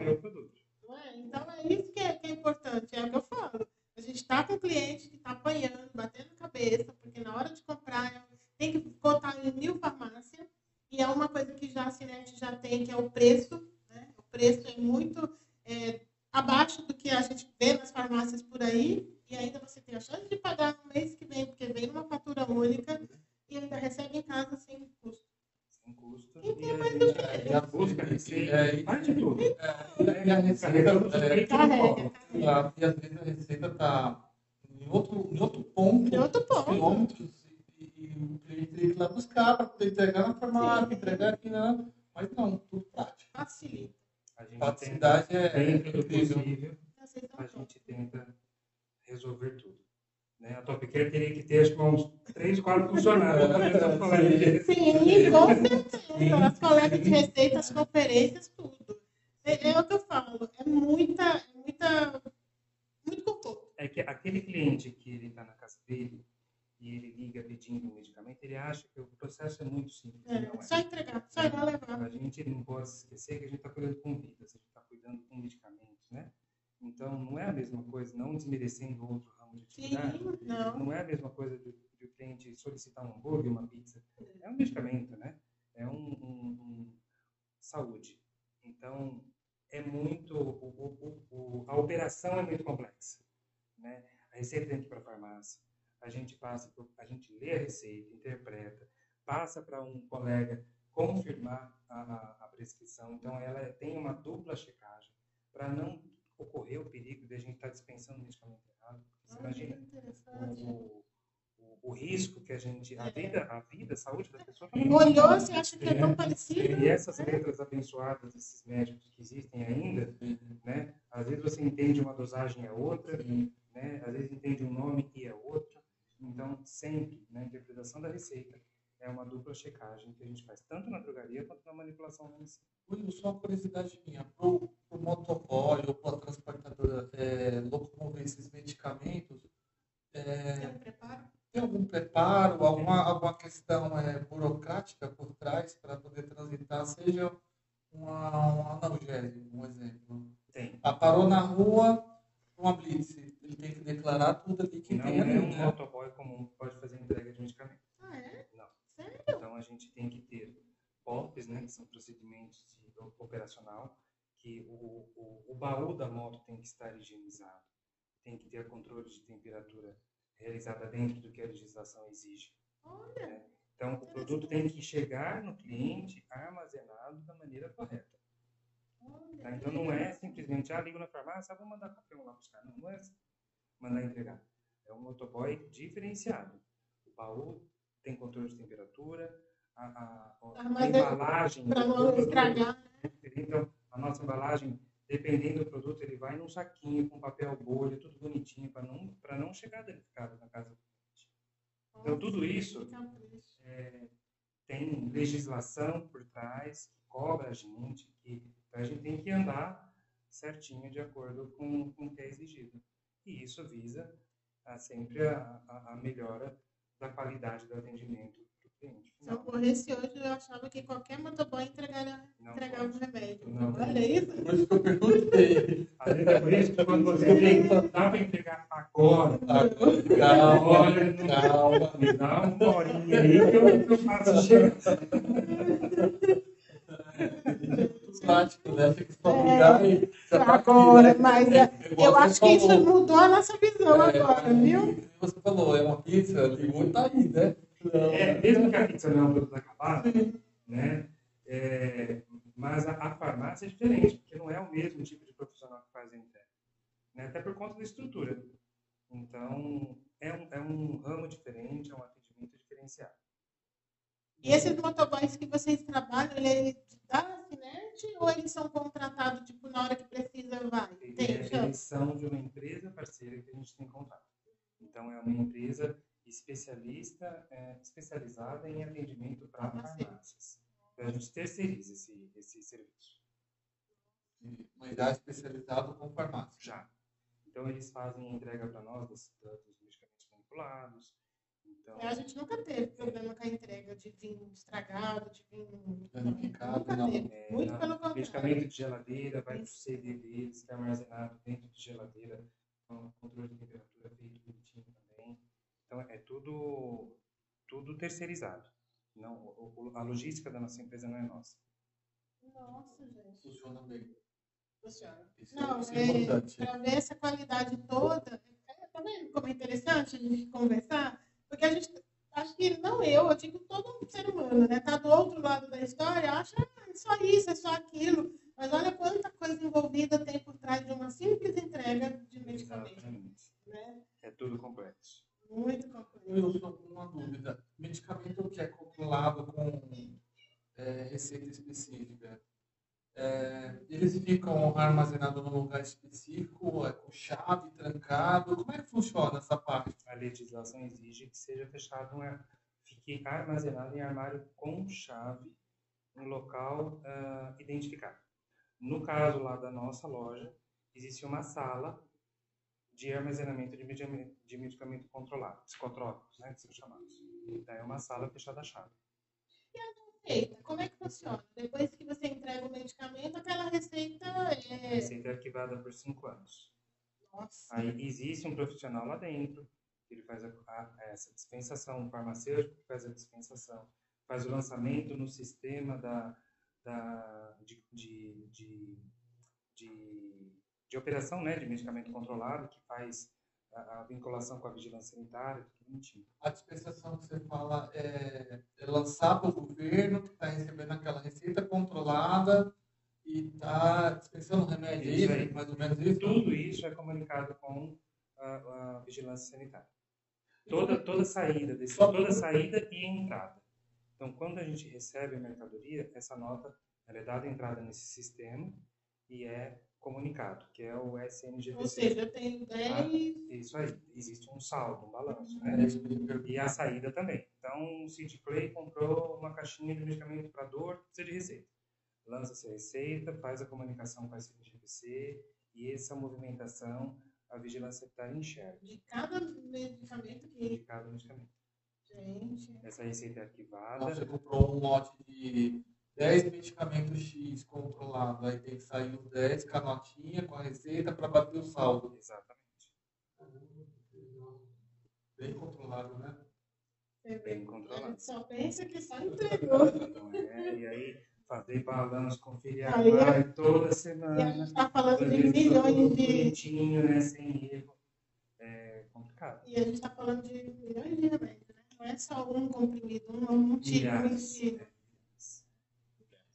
Não é? Então, é isso que é, que é importante, é o que eu falo. A gente está com o cliente que está apanhando, batendo cabeça, porque na hora de comprar tem que contar em mil farmácias e é uma coisa que já a Cinete já tem, que é o preço. Né? O preço é muito é, abaixo do que a gente vê nas farmácias por aí. E ainda você tem a chance de pagar no mês que vem, porque vem uma fatura única e ainda recebe em casa sem custo. Sem custo. E tem mais do que. E a busca, receita, faz de tudo. E a receita. Carrega. E às vezes a receita está em outro, em outro ponto. Em outro ponto. Quilômetros o cliente tem que ir lá buscar para poder entregar na farmácia, entregar aqui, né? Mas não, tudo prático. Facilita. A gente Praticidade tenta, é dentro do possível, a gente tenta resolver tudo. Né? A Top Care teria que ter acho que uns 3, 4 funcionários. Né? Sim, com certeza. As colegas de receita, as conferências, tudo. É, é o que eu falo, é muita, muita, muito conforto. É que aquele cliente que ele está na casa dele, e ele liga pedindo um medicamento, ele acha que o processo é muito simples. É, é. Só entregar, só ir lá levar. A gente não pode esquecer que a gente está cuidando com vidas, a gente está cuidando com medicamentos, né? Então, não é a mesma coisa, não desmerecendo outro ramo de atividade. Sim, não. não é a mesma coisa de, de o cliente solicitar um hambúrguer, uma pizza. É um medicamento, né? É um, um, um saúde. Então, é muito. O, o, o, a operação é muito complexa. Né? A receita tem que ir para a farmácia, a gente passa, a gente lê a receita, interpreta, passa para um colega confirmar a, a, a, prescrição. Então, ela tem uma dupla checagem para não ocorrer o perigo de a gente estar tá dispensando medicamento errado. Você ah, imagina o, o, risco que a gente, a é. vida, a vida, a saúde da pessoa. Olhou, você acha que é tão parecido? E essas né? letras abençoadas desses médicos que existem ainda, né? Às vezes você entende uma dosagem é outra, né? Às vezes entende um nome e é outra. Então, sempre, na interpretação da receita, é uma dupla checagem que a gente faz tanto na drogaria quanto na manipulação da medicina. Will, só uma curiosidade minha, para o motoboy ou para a transportadora é, locomover esses medicamentos, é, tem um preparo? Tem algum preparo, alguma, alguma questão é, burocrática por trás para poder transitar, seja uma, um analgésico, um exemplo? Tem. Ah, parou na rua, uma blitz, ele tem que declarar tudo ali que Não tem. Não é um né? motoboy comum que pode fazer entrega de medicamento. Ah, é? Não. Sério? Então a gente tem que ter POPs, né, que são procedimentos de, operacional, que o, o, o, baú da moto tem que estar higienizado, tem que ter controle de temperatura realizada dentro do que a legislação exige. Olha. Né? Então o produto tem que chegar no cliente armazenado da maneira correta. Tá? Então não é simplesmente, ah, ligo na farmácia, vou mandar qualquer um lá buscar. Não, não é. Mandar entregar. É um motoboy diferenciado. O baú tem controle de temperatura, a, a, a, a embalagem. Para não estragar. Né? Então, a nossa embalagem, dependendo do produto, ele vai num saquinho com papel bolha, tudo bonitinho, para não, não chegar danificado na casa do cliente. Então, tudo isso é, tem legislação por trás que cobra a gente, que a gente tem que andar certinho de acordo com, com o que é exigido. E isso visa a, sempre a, a, a melhora da qualidade do atendimento cliente. Se eu ocorresse hoje, eu achava que qualquer motoboy entregaria, entregava o remédio. Não, Olha isso. Por isso que eu perguntei. *laughs* É por isso que quando você tem, dá para entregar agora. Calma, calma. Me dá uma *laughs* horinha aí que eu, que eu faço chegar. Prático, né? Fica só é, agora, mas é, eu acho que isso mudou a nossa visão é, agora, viu? Você falou, é uma pizza, tem muito aí, né? É, mesmo que a pizza não é um produto acabado, né? É, mas a, a, farmácia é diferente, porque não é o mesmo tipo de profissional que faz a entrega. Né? Até por conta da estrutura. Então, é um, é um ramo diferente, é um atendimento diferenciado. E esses motoboys que vocês trabalham, eles da Cinet ou eles são contratados, tipo, na hora que precisa, vai? Tem, eles são de uma empresa parceira que a gente tem contato. Então, é uma empresa especialista, é, especializada em atendimento para farmácias. Então, a gente terceiriza esse, esse serviço. Mas já especializado com farmácia? Já. Então, eles fazem entrega para nós dos, dos medicamentos manipulados, então, a gente nunca teve problema com a entrega de vinho estragado, de vinho danificado. Não. É, Muito pelo contrário. Medicamento de geladeira vai para o CDD, está armazenado dentro de geladeira, com controle de temperatura feito bonitinho. Então, é tudo, tudo terceirizado. Não, a logística da nossa empresa não é nossa. Nossa, gente. Funciona bem. Funciona. Isso é não, é, é para ver essa qualidade toda, é, tá vendo como é interessante a gente conversar? Porque a gente, acho que não eu, eu digo todo ser humano, né? Tá do outro lado da história, acha ah, é só isso, é só aquilo. Mas olha quanta coisa envolvida tem por trás de uma simples entrega de medicamento. Né? É tudo complexo. Muito uma dúvida. Medicamento que é controlado com é, receita específica, é, eles ficam armazenados num lugar específico, é, com chave, trancado? Como é que funciona essa parte? A legislação exige que seja fechado, um, fique armazenado em armário com chave, em local uh, identificado. No caso lá da nossa loja, existe uma sala de armazenamento de medicamento, de medicamento controlado, psicotrópicos, né, que são chamados. Então, é uma sala fechada a chave. E a receita, como é que funciona? Depois que você entrega o medicamento, aquela receita é... A receita é arquivada por cinco anos. Nossa. Aí existe um profissional lá dentro, ele faz a, a, essa dispensação, um farmacêutico que faz a dispensação, faz o lançamento no sistema da, da, de, de, de, de, de operação né, de medicamento controlado, que faz a, a vinculação com a vigilância sanitária, tudo bonitinho. A dispensação que você fala é, é lançar para o governo que está recebendo aquela receita controlada e está dispensando remédio, Isso aí, mais ou menos isso? Tudo isso é comunicado com a, a vigilância sanitária. Toda, toda saída, desse, toda saída e entrada. Então, quando a gente recebe a mercadoria, essa nota ela é dada entrada nesse sistema e é comunicado, que é o SNGVC. Ou seja, eu tenho 10. Isso aí, existe um saldo, um balanço, né? ia perguntar. E a saída também. Então, o City Play comprou uma caixinha de medicamento para dor, precisa de receita. Lança-se a receita, faz a comunicação com a SNGVC e essa movimentação a vigilância sanitária enxerga De cada medicamento de que. cada medicamento. Gente. Essa receita é arquivada, Então, você comprou um lote de 10 medicamentos X controlado, aí tem que sair os 10 com a notinha, com a receita para bater o saldo. exatamente. Bem controlado, né? Vê. Bem A controlado. gente só pensa que só entregou. Então, *laughs* é, e aí, fazer balanço, conferir a Aí, vai toda E a semana. gente está falando de milhões de. bonitinho, né? Sem erro. É complicado. E a gente está falando de milhões de remédios, né? Não é só um comprimido, um, um tipo em si.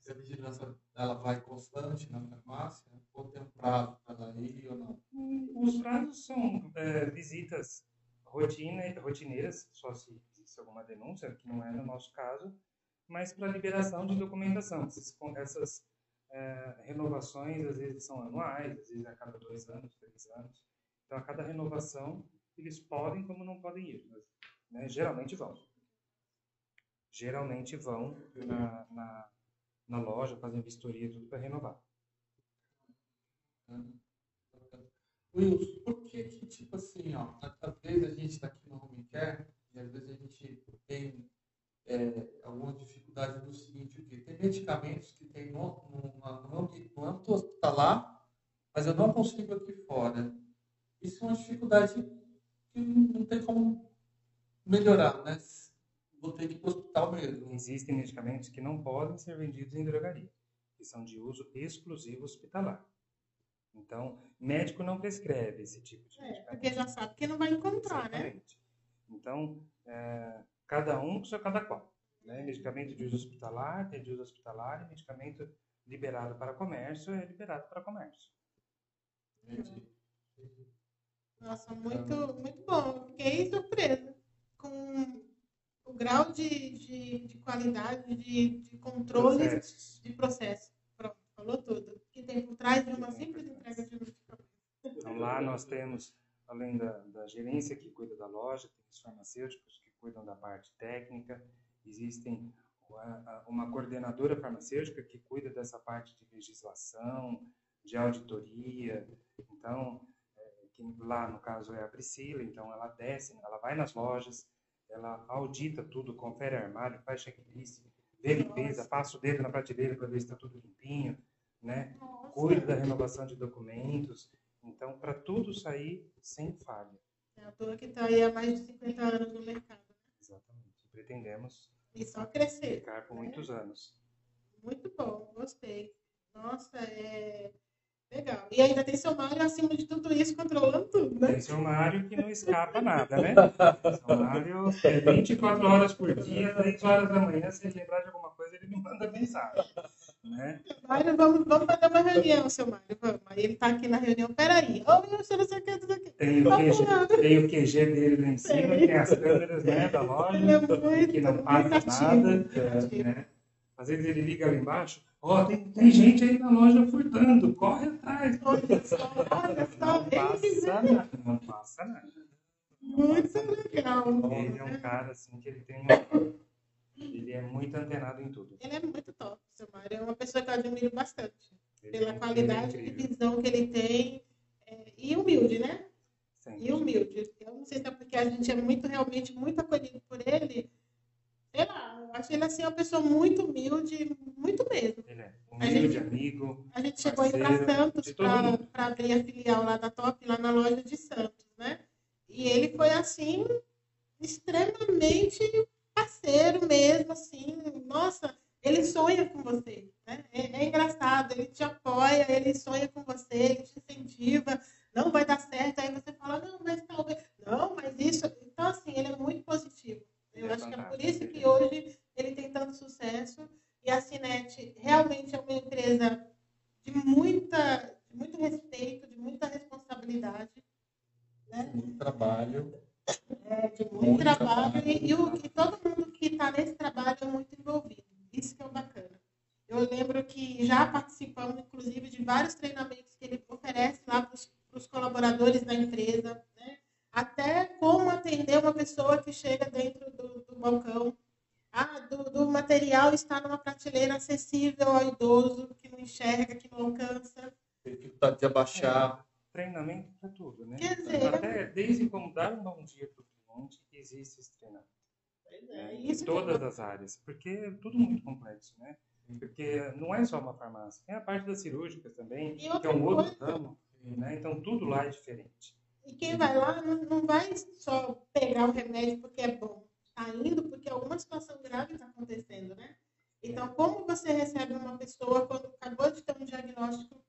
Se a vigilância ela vai constante na farmácia, ou tem um prazo para ir ou não? Os prazos são é, visitas rotina, rotineiras, só se existe alguma denúncia, que não é no nosso caso, mas para liberação de documentação. Essas, essas é, renovações, às vezes, são anuais, às vezes a cada dois anos, três anos. Então, a cada renovação, eles podem como não podem ir, mas né, geralmente vão. Geralmente vão na, na, na loja, fazem vistoria, tudo para renovar. Wilson, por que que, tipo assim, ó, às vezes a gente está aqui no home care e às vezes a gente tem é, alguma dificuldade no seguinte, o quê? Tem medicamentos que tem no, no, no, no âmbito hospitalar, mas eu não consigo aqui fora. Isso é uma dificuldade que não tem como melhorar, né? Vou ter que ir para o hospital mesmo. Existem medicamentos que não podem ser vendidos em drogaria, que são de uso exclusivo hospitalar. Então, médico não prescreve esse tipo de É, medicamento. porque já sabe que não vai encontrar, né? Exatamente. Então, é, cada um com seu cada qual. Né? Medicamento de uso hospitalar é de uso hospitalar e medicamento liberado para comércio é liberado para comércio. Gente, Nossa, muito, muito bom. Fiquei surpresa com grau de, de, de qualidade, de, de controle Processos. de processo. Pronto, falou tudo. Que tem por trás de uma simples entrega de. Então, lá nós temos, além da, da gerência que cuida da loja, tem os farmacêuticos que cuidam da parte técnica, existem uma coordenadora farmacêutica que cuida dessa parte de legislação, de auditoria. Então, é, lá no caso é a Priscila, então ela desce, ela vai nas lojas, ela audita tudo, confere armário, faz checklist, vê limpeza, passa o dedo na prateleira para ver se está tudo limpinho, né? cuida da renovação de documentos. Então, para tudo sair sem falha. É a toa que está aí há mais de 50 anos no mercado. Exatamente. Pretendemos E só crescer. ficar por muitos anos. Muito bom, gostei. Nossa, é legal. E ainda tem seu Mário acima de tudo isso, controlando tudo, né? Tem seu Mário que não escapa nada, né? Seu Mário é 24 horas por dia, 3 horas da manhã, se ele lembrar de alguma coisa, ele me manda mensagem. Né? Mário, vamos, vamos fazer uma reunião, seu Mário, vamos. Aí ele tá aqui na reunião, peraí. Ô, meu, você não sei o que, tudo aqui. Tem o, QG, tem o QG dele lá em cima, tem as câmeras né, da loja, é muito, que não ativo. nada. ativo. Né? Às vezes ele liga lá embaixo, ó, tem, tem gente aí na loja furtando, corre atrás. Olha só, olha só, Não passa nada. Não passa nada. muito legal. Ele é um cara assim que ele tem uma... Ele é muito antenado em tudo. Ele é muito top, seu Mário. É uma pessoa que eu admiro bastante. Ele Pela é- qualidade incrível. visão que ele tem. é, e humilde, né? Sempre. e humilde. Eu não sei se é porque a gente é muito, realmente, muito acolhido por ele sei lá, eu achei ele assim uma pessoa muito humilde, muito mesmo. Ele é humilde, a gente, amigo. A gente chegou aí para Santos para abrir a filial lá da Top, lá na loja de Santos, né? E ele foi assim, extremamente parceiro mesmo, assim, nossa, ele sonha com você, né? É, é engraçado, ele te apoia, ele sonha com você, ele te incentiva, não vai dar certo, aí você fala, não, mas talvez, não, mas isso. Então, assim, ele é muito positivo. Eu é acho que é por isso que hoje ele tem tanto sucesso e a Cinet realmente é uma empresa de muita, de muito respeito, de muita responsabilidade, né? Muito trabalho. É, de muito, muito trabalho, trabalho, e, e, o, e todo mundo que está nesse trabalho é muito envolvido. Isso que é o bacana. Eu lembro que já participamos, inclusive, de vários treinamentos que ele oferece lá para os colaboradores da empresa, né? Até como atender uma pessoa que chega dentro do, do balcão. Ah, do, do material está numa prateleira acessível ao idoso, que não enxerga, que não alcança. Tem que tá de abaixar. Treinamento para tudo, né? Quer dizer- Até desde como dar um bom dia para o cliente, existe esse treinamento. né? Isso em que é todas as áreas, porque é tudo muito complexo, né? Porque não é só uma farmácia, tem a parte das cirúrgicas também, que é um outro ramo, né? Então tudo lá é diferente. E quem vai lá não, não vai só pegar o remédio porque é bom. Está indo porque alguma situação grave está acontecendo, né? Então, como você recebe uma pessoa quando acabou de ter um diagnóstico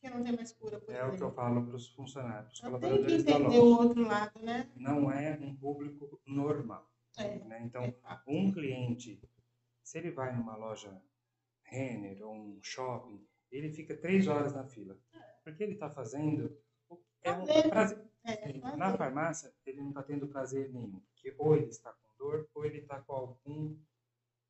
que não tem mais cura, É o que eu exemplo? falo para os funcionários, Eu tenho que entender o outro lado, né? Não é um público normal, É. né? Então, um cliente, se ele vai numa loja Renner ou um shopping, ele fica três horas na fila. Porque ele está fazendo é um Prazer. É, Na prazer. farmácia, ele não está tendo prazer nenhum. Porque ou ele está com dor, ou ele está com algum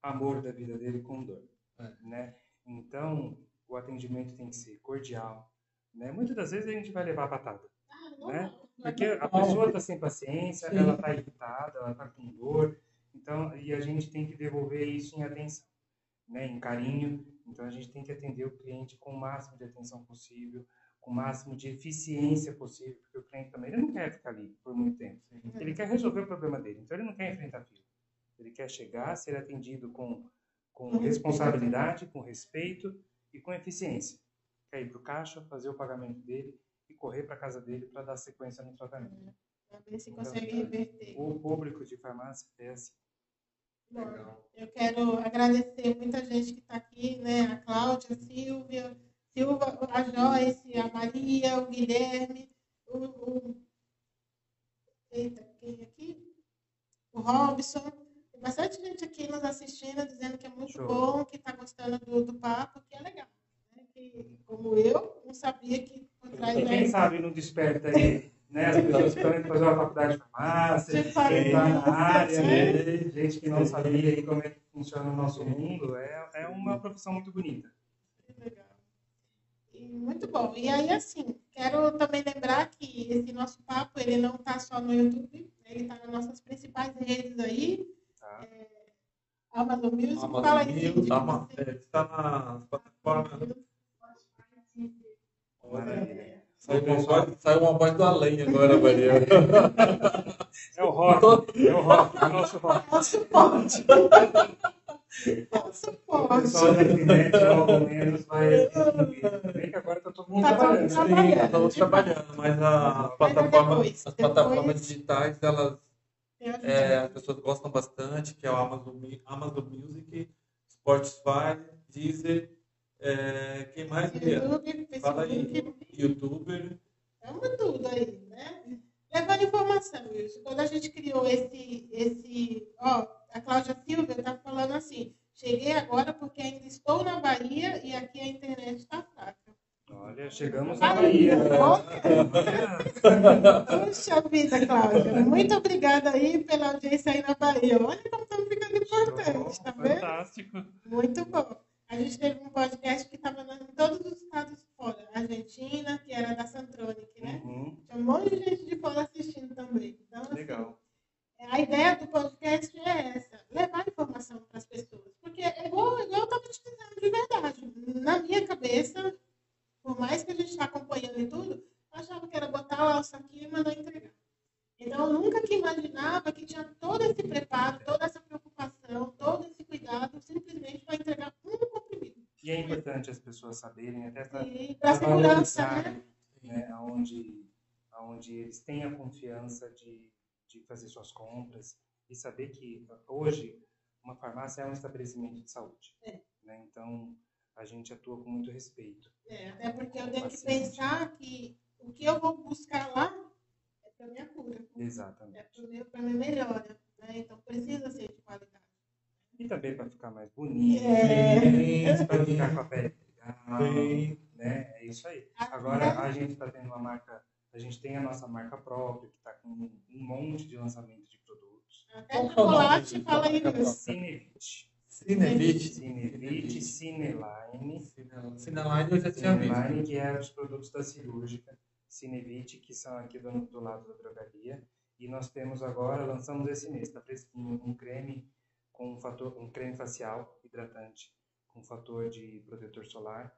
amor da vida dele com dor. É. Né? Então, o atendimento tem que ser cordial. Né? Muitas das vezes a gente vai levar patada. Ah, não, né? não, Porque a pessoa está sem paciência, Sim. ela está irritada, ela está com dor. Então, e a gente tem que devolver isso em atenção, né? em carinho. Então, a gente tem que atender o cliente com o máximo de atenção possível, com o máximo de eficiência possível, porque o cliente também ele não quer ficar ali por muito tempo. Ele quer resolver o problema dele, então ele não quer enfrentar fila. Ele quer chegar, ser atendido com, com responsabilidade, com respeito e com eficiência. Quer ir para o caixa, fazer o pagamento dele e correr para casa dele para dar sequência no tratamento. Pra ver se consegue reverter. O público de farmácia é assim. Bom, eu quero agradecer muita gente que está aqui, né? A Cláudia, a Silvia, Silva, a Joyce, a Maria, o Guilherme, o, o... Eita, quem aqui? O Robson. Tem bastante gente aqui nos assistindo, dizendo que é muito Show. bom, que está gostando do, do papo, que é legal. Né? Que, como eu, não sabia que por trás da quem sabe não desperta aí, né? As pessoas que estão indo fazer uma faculdade de farmácia, quem está na área, né? Sim. gente que não sabia aí como é que funciona o nosso mundo. É, é uma profissão muito bonita. Legal. Muito bom. E aí, assim, quero também lembrar que esse nosso papo, ele não está só no YouTube, né? ele está nas nossas principais redes aí. Tá? Amazon Music, Amazon fala aí, você- é, está nas plataformas. Saiu uma, voz, saiu uma voz do além agora, *laughs* Maria. É o rock, é o rock, é o nosso rock. É o É O suporte. pessoal da internet, logo menos, vai assistir. Bem que agora está todo mundo Tá trabalhando. mundo Sim, trabalhando. estamos trabalhando, mas a- as Mas plataformas, depois, as plataformas depois- digitais, elas, ajuda. é, as pessoas gostam bastante, que é o Amazon, Amazon Music, Spotify, Deezer, é, quem mais? YouTube, Fala aí. Facebook, YouTuber. Estamos tudo aí, né? Levando informação, Wilson. Quando a gente criou esse, esse, ó, a Cláudia Silva está falando assim, cheguei agora porque ainda estou na Bahia e aqui a internet está fraca. Olha, chegamos na Bahia. Puxa vida, Cláudia. Muito obrigada aí pela audiência aí na Bahia. Olha como estamos ficando importantes, tá vendo? Fantástico. Muito bom. A gente teve um podcast que estava em todos os estados fora. Argentina, que era da Santronic, né? Uhum, Tinha um monte de gente de fora assistindo também. Então, assim, legal. A ideia do podcast é essa, levar informação para as pessoas. Porque é igual, igual eu estava te dizendo de verdade. Na minha cabeça, por mais que a gente está acompanhando e tudo, eu achava que era botar o saquinho e mandar entregar. Então, eu nunca que imaginava que tinha todo esse preparo, toda essa preocupação, todo esse cuidado, simplesmente para entregar um comprimido. E é importante as pessoas saberem, até para para segurança, né? né, onde, onde eles têm a confiança de, de fazer suas compras e saber que hoje uma farmácia é um estabelecimento de saúde. É. Né? Então, a gente atua com muito respeito. É, até porque eu tenho que pensar que o que eu vou buscar lá é para minha cura. É Exatamente. para minha melhora. Né? Então precisa ser de qualidade. E também para ficar mais bonito, É. para ficar com a pele legal, né? É isso aí. Agora, a gente está tendo uma marca A gente tem a nossa marca própria, que está com um monte de lançamento de produtos. Até chocolate fala isso. Cinevit. Cinevit. Cinevit, Cineline. Cineline eu já tinha visto. Cineline, que é os produtos da cirúrgica. Cinevit, que são aqui do, do lado da drogaria. E nós temos agora, lançamos esse mês, está fresquinho, um creme com um fator, um creme facial hidratante com fator de protetor solar,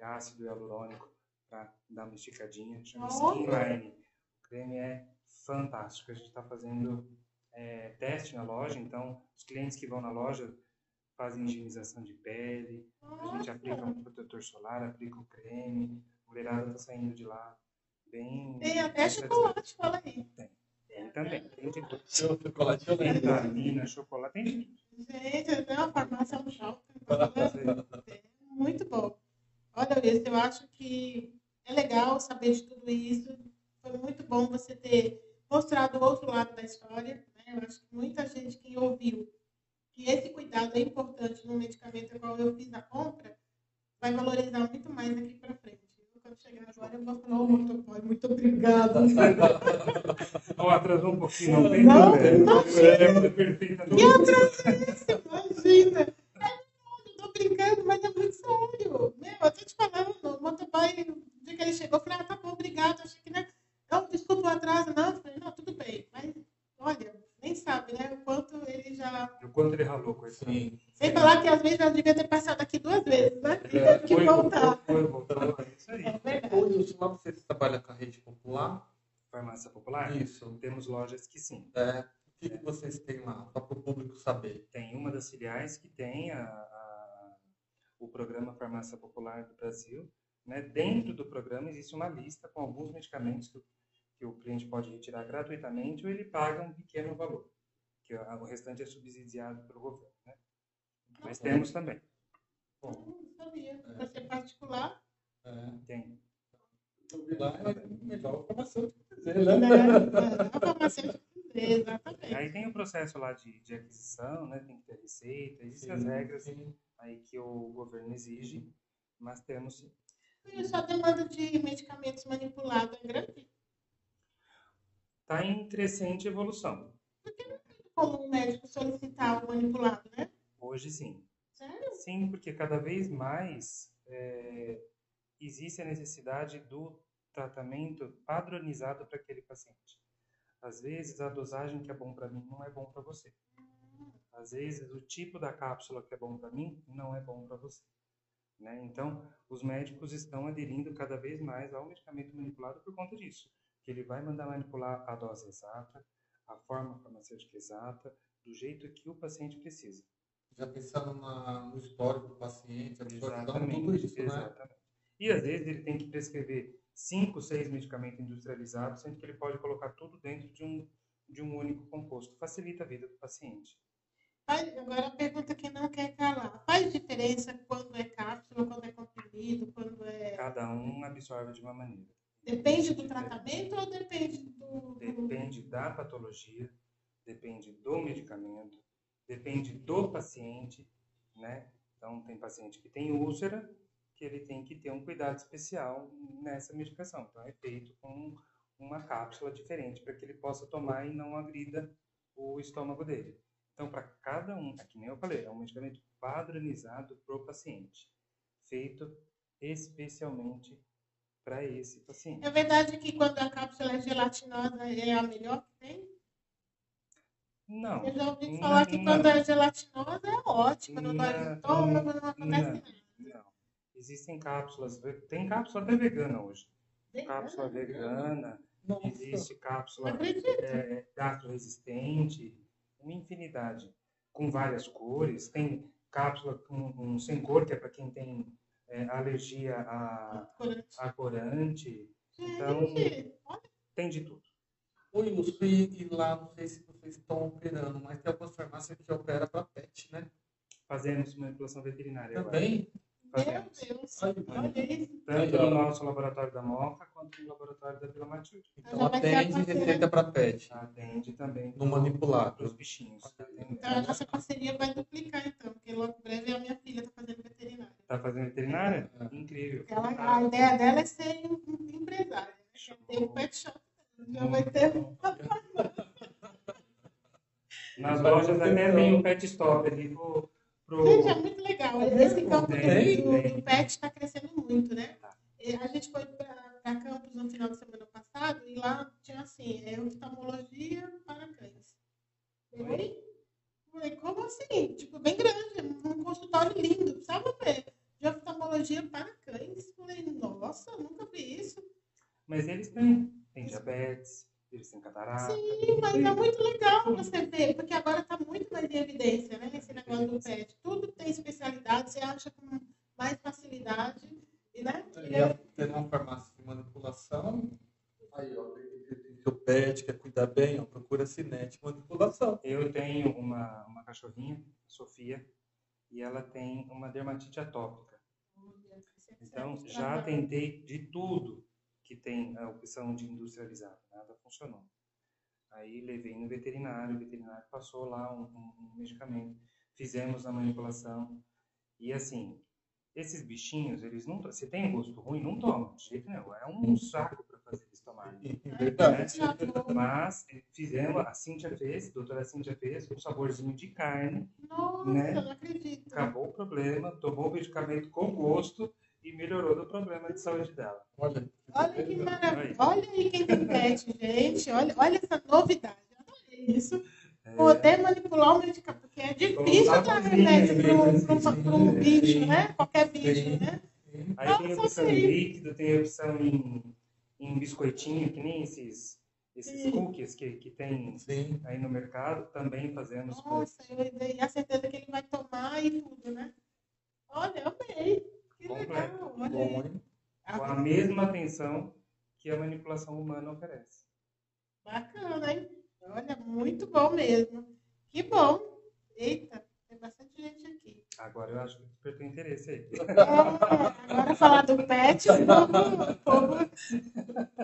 ácido hialurônico para dar uma esticadinha, chama Olha! Skinline. O creme é fantástico. A gente está fazendo é, teste na loja, então os clientes que vão na loja fazem higienização de pele, a gente aplica um protetor solar, aplica o creme, a mulherada está saindo de lá bem. Tem até chocolate, fala aí. Tem também, tem de tudo. Seu chocolate eu Tem lembro. vitamina, chocolate, tem de tudo. Gente, até uma farmácia é um shopping. É *laughs* muito bom. Olha, Luiz, eu acho que é legal saber de tudo isso. Foi muito bom você ter mostrado o outro lado da história. Né? Eu acho que muita gente que ouviu que esse cuidado é importante no medicamento ao qual eu fiz a compra, vai valorizar muito mais daqui para frente. Eu, Quando chegar agora, eu vou falar, oh, motoboy, muito obrigada. Ó, atrasou um pouquinho, não tem Não, imagina. É perfeita. Que atraso Imagina! É, eu tô brincando, mas é muito sério. Meu, eu tô te falando, o motoboy, dia que ele chegou, eu falei, ah, tá bom, obrigado. Achei que, né? Não, desculpa o atraso, não. Eu falei, não, tudo bem. Mas, olha, nem sabe, né? O quanto ele já. O quanto ele ralou com isso. Sim. Sem falar que às vezes eu devia ter passado aqui duas vezes, né? E É, teve que Foi, voltar. foi, voltou. É isso aí. É. Ô, Wilson, lá você trabalha com a rede popular? Farmácia popular? Isso. Temos lojas que sim. É. O que, que vocês têm lá, só para o público saber? Tem uma das filiais que tem a, a- o programa Farmácia Popular do Brasil. Né? Dentro do programa existe uma lista com alguns medicamentos que, o- que o cliente pode retirar gratuitamente ou ele paga um pequeno valor, que a- o restante é subsidiado pelo governo. Né? Mas temos também. Bom, Não sabia. Pra ser particular, é, Tem. eu vi lá, é melhor informação que dizer, né? né? A farmacêutica, exatamente. Aí tem o processo lá de, de aquisição, né? tem que ter receita, existem as Sim, regras sim. aí que o governo exige, mas temos sim. E sua demanda de medicamentos manipulados é grande? Está em crescente evolução. Como um médico solicitar o manipulado, né? Hoje sim. Sério? Sim, porque cada vez mais é, existe a necessidade do tratamento padronizado para aquele paciente. Às vezes, a dosagem que é bom para mim não é bom para você. Às vezes, o tipo da cápsula que é bom para mim não é bom para você. Né? Então, os médicos estão aderindo cada vez mais ao medicamento manipulado por conta disso. Que ele vai mandar manipular a dose exata, a forma farmacêutica exata, do jeito que o paciente precisa. Já pensando na, no histórico do paciente, Exatamente, tudo isso, né? exatamente. E às vezes ele tem que prescrever cinco, seis medicamentos industrializados, sendo que ele pode colocar tudo dentro de um, de um único composto. Facilita a vida do paciente. Faz- agora a pergunta que não quer calar. Faz diferença quando é cápsula, quando é comprimido, quando é. Cada um absorve de uma maneira. Depende do tratamento ou depende do. do- Depende da patologia, depende do medicamento, depende do paciente, né? Então, tem paciente que tem úlcera, que ele tem que ter um cuidado especial nessa medicação. Então, é feito com uma cápsula diferente para que ele possa tomar e não agrida o estômago dele. Então, para cada um, é que nem eu falei, é um medicamento padronizado para o paciente, feito especialmente para esse paciente. É verdade que quando a cápsula é gelatinosa é a melhor que tem? Não. Eu já ouvi Não, falar que não. quando é gelatinosa é ótima, não dói Não, no estômago, não acontece não. nada. Não. Existem cápsulas, tem cápsula até vegana hoje. Bem, Cápsula vegana, Nossa, existe Não cápsula é, gastro-resistente, uma infinidade, com várias cores. Tem cápsula com, sem cor, que é para quem tem é, alergia a, Corante. a corante. Então, tem de tudo. Ô, Wilson, e, lá, não sei se vocês estão operando, mas tem algumas farmácias que operam para pet, né? Fazemos manipulação veterinária agora. Meu. Deus. Ai, Olha isso. Tanto no nosso laboratório da Moca, quanto no laboratório da Vila Matilde. Então atende parceira. receita para pet. Atende também No manipulado. para os bichinhos. Então a nossa parceria vai duplicar, então, porque logo em breve a minha filha está fazendo veterinária. Tá fazendo veterinária? É. Incrível. Ela, a ideia dela é ser em- empresária. né? Tem um pet shop. Já vai ter um. Nas lojas até tem o pet stop ali pro. Pro... Gente, é muito legal. Esse campo do, do- pet está crescendo muito, né? Tá. A gente foi para Campos no final de semana passado e lá tinha assim, é oftalmologia para cães. Oi? Falei, como assim? Tipo, bem grande, um consultório lindo, precisava ver. De oftalmologia para cães. Falei, nossa, nunca vi isso. Mas eles têm. Tem diabetes, eles têm catarata. Sim, mas é muito legal você ver, porque agora está muito mais em evidência, né? Esse negócio do pet. Tudo tem especialidade, você acha com mais facilidade. E, né? E a- tendo uma farmácia de manipulação, aí, ó, seu pet, quer cuidar bem, ó, procura Cinete Manipulação. Eu tenho uma, uma cachorrinha, Sofia, e ela tem uma dermatite atópica. Então, já tentei de tudo que tem a opção de industrializado, nada funcionou. Aí levei no veterinário, o veterinário passou lá um, um- um medicamento, fizemos a manipulação e assim, esses bichinhos, eles não, se tem gosto ruim, não toma, de jeito nenhum, é um saco para fazer eles tomarem. *laughs* Verdade. Mas eh, fizemos, a Cíntia fez, a doutora Cíntia fez, um saborzinho de carne, Nossa, né? não acredito. acabou o problema, tomou o medicamento com gosto e melhorou do problema de saúde dela. Olha, Olha que maravilha. Olha aí quem tem pet, gente. Olha, olha essa novidade. Adorei isso. É, Poder manipular o medicamento, porque é difícil dar remédio para um, bicho, né? Qualquer bicho, Sim. né? Aí tem a Nossa, opção em líquido, tem a opção em, em biscoitinho, que nem esses, esses Sim. cookies que, que tem sim. aí no mercado, também fazemos. Nossa, eu tenho a certeza que ele vai tomar e tudo, né? Olha, amei. Que Completo. legal. Olha Bom, aí. hein? com a mesma atenção que a manipulação humana oferece. Bacana, hein? Olha, muito bom mesmo. Que bom. Eita, tem bastante gente aqui. Agora eu acho que despertou interesse aí. É, *laughs* agora falar do pet, o povo, povo-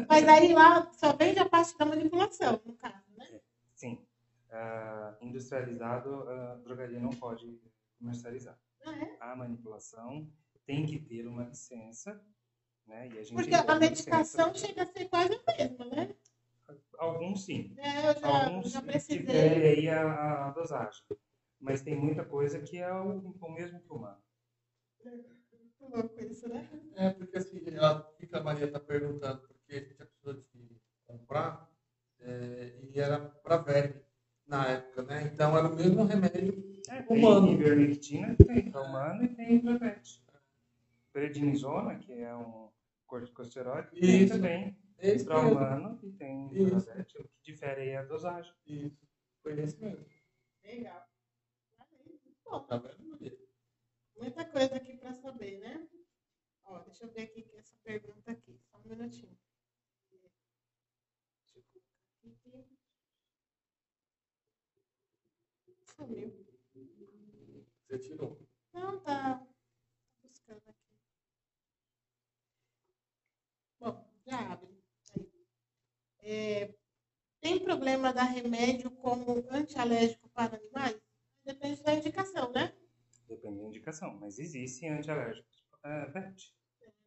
Mas aí lá só vende a parte da manipulação, no caso, né? Sim, ah, industrializado, a drogaria não pode comercializar. Ah, é? A manipulação tem que ter uma licença, né? E a gente Porque a medicação licença. chega a ser quase a mesma, né? Alguns sim. É, eu já, Alguns já precisei. aí a, a dosagem. Mas tem muita coisa que é o, o mesmo que o humano. Muito louco isso, né? É, porque assim, a, o que a Maria está perguntando, porque a gente precisou de comprar, é, e era para verme na época, né? Então era o mesmo remédio É, tem humano. ivermectina, tem para humano e tem para pet. Prednisona, que é um corticosteroide, Isso. também para humano e tem Isso. O que difere aí a dosagem. Isso, foi esse mesmo. Legal. Bom. Tá vendo? Muita coisa aqui para saber, né? Ó, deixa eu ver aqui que essa pergunta aqui. Só um minutinho. Deixa eu colocar aqui. Sumiu. Você tirou. Não, tá buscando aqui. Bom, já abre. É, tem problema dar remédio como antialérgico para animais? Depende da indicação, né? Depende da indicação. Mas existem antialérgicos para pet.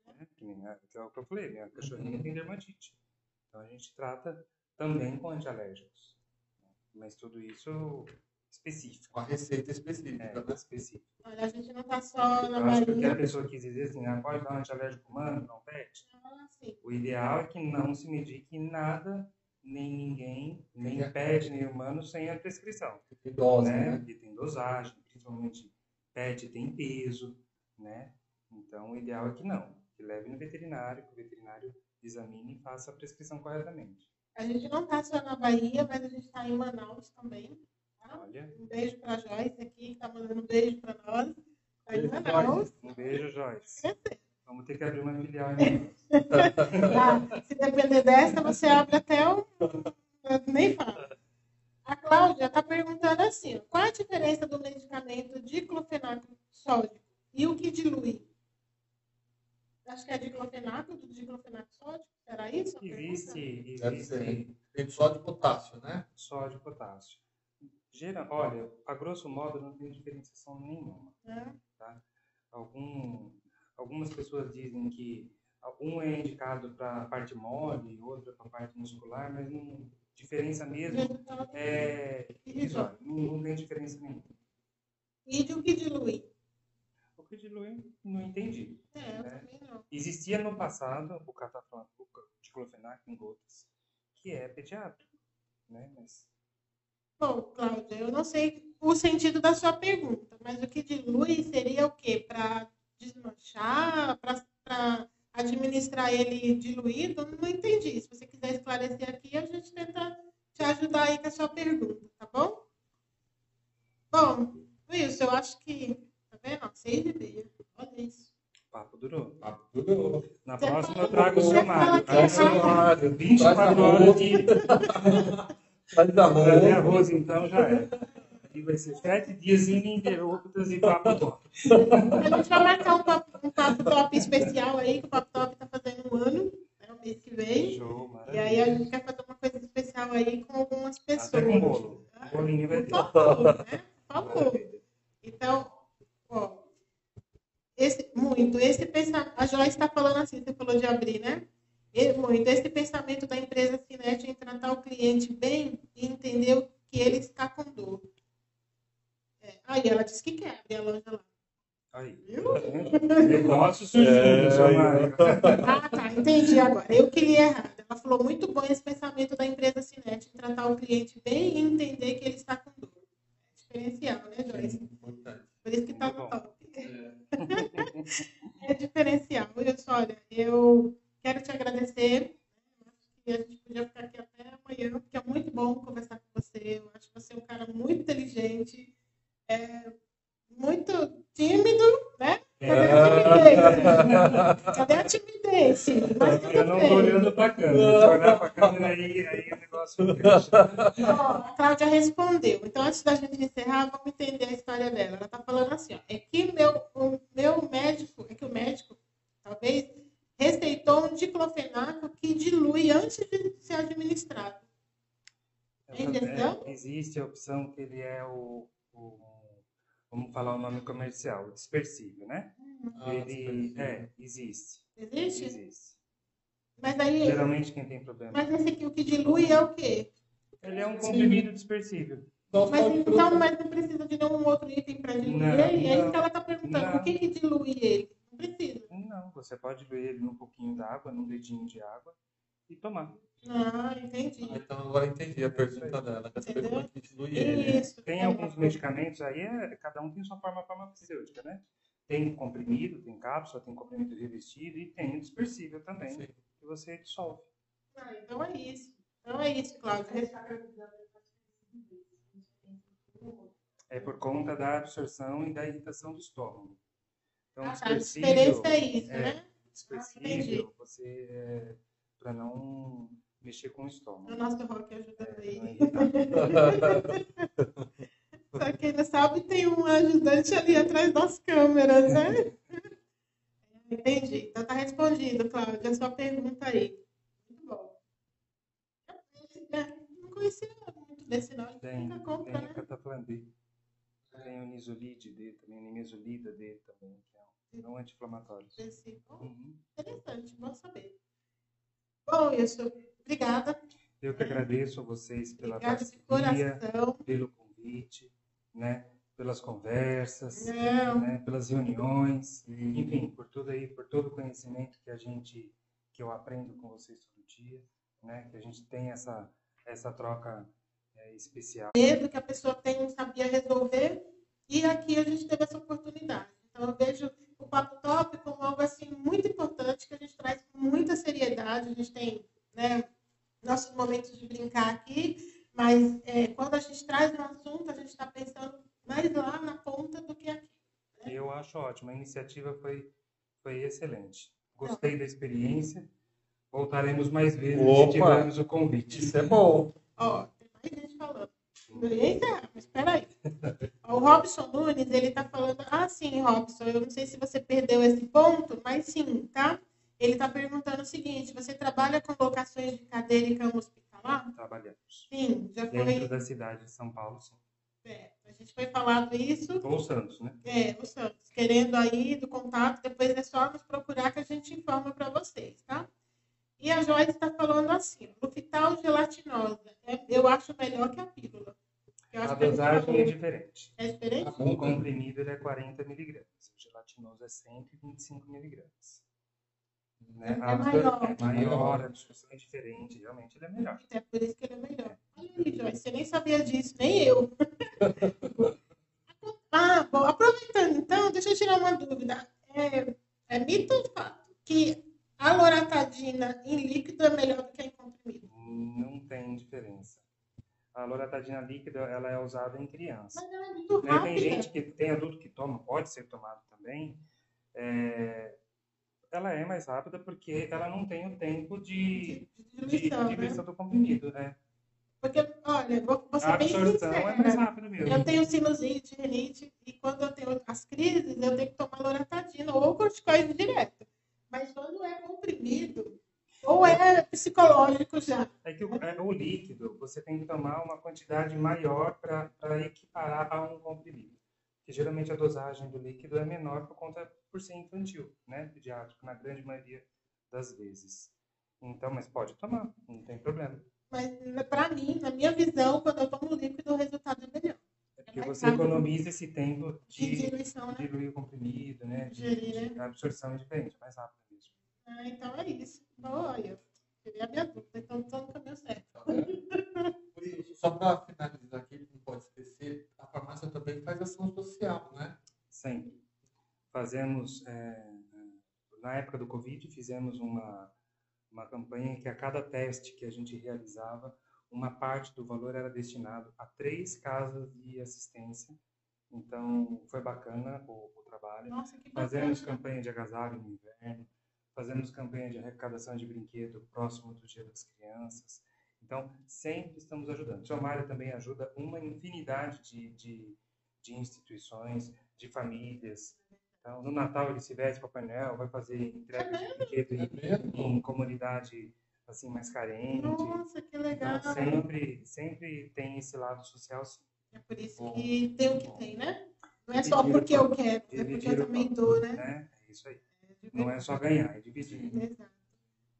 né? Que que é o que eu falei, minha cachorrinha tem dermatite. Então a gente trata também com antialérgicos. Mas tudo isso específico. Com a receita específica, É, né? específico. Olha, a gente não está só na Eu acho que o que a Bahia. pessoa quis dizer assim, ah, pode dar um antialérgico humano, não pet. Ah. O ideal é que não se medique nada, nem ninguém, nem É. pet, nem humano, sem a prescrição. Tem dose, né? né? Porque tem dosagem, principalmente pet tem peso, né? Então o ideal é que não, que leve no veterinário, que o veterinário examine e faça a prescrição corretamente. A gente não está só na Bahia, mas a gente está em Manaus também. Tá? Olha, Um beijo para a Joyce aqui, que está mandando um beijo para nós. Beijo, Manaus. um beijo, Joyce. Vamos ter que abrir uma filial *laughs* em Tá? Se depender dessa, você abre até o. Nem fala. A Cláudia está perguntando assim: qual a diferença do medicamento diclofenaco sódico e o que dilui? Acho que é diclofenaco do diclofenaco sódico. Será isso? a Existe, Deve ser. existe Tem só de potássio, né? sódio e potássio. Olha, a grosso modo não tem diferenciação nenhuma. pergunta? Né? Algum, algumas pessoas dizem que Um é indicado para a parte mole, outro para a parte muscular, mas não, diferença mesmo é visual. Não, não tem diferença nenhuma. E o que dilui? O que dilui, não entendi. É, né? não. Existia no passado o cataflon diclofenac em gotas, que é pediátrico, né? Mas... Bom, Cláudia, eu não sei o sentido da sua pergunta, mas o que dilui seria o quê? Para desmanchar, para administrar ele diluído? Não entendi. Se você quiser esclarecer aqui, a gente tenta te ajudar aí com a sua pergunta, tá bom? Bom, Wilson, eu acho que. Tá vendo? Seis e meia. Olha isso. Papo durou. Papo durou. Na você próxima eu trago o seu Mário. Trago o seu Mário. 24 horas de. *laughs* Faz arroz. Fazer arroz, então já é. E vai ser sete dias ininterruptos e papo top. A gente vai marcar um papo, um papo top especial aí, que o papo top tá fazendo um ano, né, o mês que vem. Show, e aí a gente quer fazer uma coisa especial aí com algumas pessoas. Até com bolo. O bolinho vai ter. Por favor, né? Por favor. Então, ó, esse, muito, esse pensamento, a Joyce está falando assim, você falou de abrir, né? Muito, esse pensamento da empresa Cinet em tratar o cliente bem e entender que ele está com dor. É. Aí ela disse que quer abrir a loja lá. Aí. Viu? *laughs* Negócio surgindo, é, Ah, tá, entendi agora. Eu que li errado. Ela falou muito bom esse pensamento da empresa Cinet em tratar o cliente bem e entender que ele está com dor. É diferencial, né, Joyce? Por isso que está no top. É. *laughs* é diferencial. Olha, eu quero te agradecer. Acho que a gente podia ficar aqui até amanhã, porque é muito bom conversar com você. Eu acho que você é um cara muito inteligente é, muito tímido, né? Cadê a timidez? Cadê a timidez? Mas eu não estou olhando para a câmera. Se olhar para a câmera, aí, aí o negócio a Cláudia respondeu. Então, antes da gente encerrar, vamos entender a história dela. Ela está falando assim, ó, é que meu médico, é que o médico, talvez, receitou um diclofenaco que dilui antes de ser administrado. É, existe a opção que ele é o, o vamos falar o nome comercial, dispersível, né? Ah, ele é, existe. Existe? Existe. Mas aí. Geralmente quem tem problema. Mas esse aqui, o que dilui é o quê? Ele é um comprimido dispersível. Mas então, mas não precisa de nenhum outro item para diluir não, ele? É isso que ela está perguntando. Não. O que, que dilui ele? Não precisa. Não, você pode diluir ele num pouquinho d'água, num dedinho de água e tomar. Ah, entendi. Ah, então agora entendi a pergunta dela. Essa pergunta que dilui ele. Isso. Tem alguns medicamentos aí, é, cada um tem sua forma farmacêutica, né? Tem comprimido, tem cápsula, tem comprimido revestido e tem o dispersível também, Sim. que você dissolve. Ah, então é isso. Então é isso, Cláudio. É por conta da absorção e da irritação do estômago. Então, ah, tá. A diferença é isso, é, né? Dispersível, ah, você... É, para não mexer com o estômago. O nosso rock ajudando aí. *laughs* Pra quem não sabe, tem um ajudante ali atrás das câmeras, né? *laughs* Entendi. Então tá respondido, Cláudia, a sua pergunta aí. Muito bom. Não conhecia muito desse nome. Tem, tem compra, né? cataplandê. Tem o nisolide dele também, a nisolida dele também, que é um, um anti-inflamatório. Uhum. Interessante, bom saber. Bom, Wilson, obrigada. Eu que agradeço a vocês pela Obrigada parceria, pelo convite, né? pelas conversas, né? pelas reuniões, enfim, por tudo aí, por todo o conhecimento que a gente, que eu aprendo com vocês todo dia, né? Que a gente tem essa essa troca é, especial. Medo que a pessoa tem não sabia resolver e aqui a gente teve essa oportunidade. Então eu vejo o Papo Top como algo assim muito importante que a gente traz com muita seriedade. A gente tem né, nossos momentos de brincar aqui, mas é, quando a gente traz um assunto, a gente está pensando mais lá na ponta do que aqui. Né? Eu acho ótimo. A iniciativa foi, foi excelente. Gostei Não. da experiência. Voltaremos mais vezes Opa, se tivermos o convite. Isso é bom. Ó, tem mais gente falando. Eita, mas espera aí. O Robson Nunes, ele está falando... Ah, sim, Robson, eu não sei se você perdeu esse ponto, mas sim, tá? Ele está perguntando o seguinte, você trabalha com locações de cadeira e cama hospitalar? Trabalhamos. Sim, já foi... Dentro da cidade de São Paulo, sim. É, a gente foi falado isso. Ou o Santos, né? É, o Santos, querendo aí do contato, depois é só nos procurar que a gente informa para vocês, tá? E a Joyce está falando assim, Lufital gelatinosa, é, eu acho melhor que a pílula. A dosagem falou. é diferente. É diferente? O comprimido ele é 40 miligramas, o gelatinoso é 125 miligramas. Né? É A maior. É maior, a absorção é diferente, realmente ele é melhor. É por isso que ele é melhor. Olha aí, Joyce, você nem sabia disso, nem eu. *laughs* ah, bom, aproveitando então, deixa eu tirar uma dúvida. É, é mito ou fato que a loratadina em líquido é melhor do que em comprimido? Não tem diferença. A loratadina líquida ela é usada em criança. Mas ela é muito Né, rápida. Tem gente que tem adulto que toma, pode ser tomado também. É, ela é mais rápida porque ela não tem o tempo de, de de, diluição, né? do comprimido, né? Porque, olha, vou, vou A ser bem absorção é mais sincera. rápida mesmo. Eu tenho sinusite, rinite, e quando eu tenho as crises, eu tenho que tomar loratadina ou corticoide direto. Mas quando é comprimido, ou é psicológico já. É que o, é, o líquido, você tem que tomar uma quantidade maior para equiparar a um comprimido. Que geralmente a dosagem do líquido é menor por conta por ser infantil, né? Pediátrico, na grande maioria das vezes. Então, mas pode tomar, não tem problema. Mas, para mim, na minha visão, quando eu tomo líquido, o resultado é melhor. É porque mais você economiza esse tempo De de diluição, né? diluir o comprimido, né? De, a absorção é diferente, mais rápido mesmo. Ah, então é isso. Olha, seria a minha dúvida. Então, estou no caminho certo. Por isso, só para finalizar aqui, não pode esquecer, a farmácia também faz ação social, né? Sempre. Fazemos, é, na época do Covid, fizemos uma, uma campanha que a cada teste que a gente realizava, uma parte do valor era destinado a três casas de assistência. Então, foi bacana o, o trabalho. Nossa, que bacana. Fazemos campanha de agasalho no inverno, fazemos campanha de arrecadação de brinquedo próximo do Dia das Crianças. Então, sempre estamos ajudando. O Sr. Mário também ajuda uma infinidade de, de, de instituições, de famílias. Então, no Natal ele se veste Papai Noel, vai fazer entrega de brinquedo em, em comunidade assim mais carente. Nossa, que legal. Então, sempre, sempre tem esse lado social, sim. É por isso que tem o que tem, né? Não é só Dividir porque eu quero, é porque eu também dou, né? né? É isso aí. Não é só ganhar, é dividir. Exato.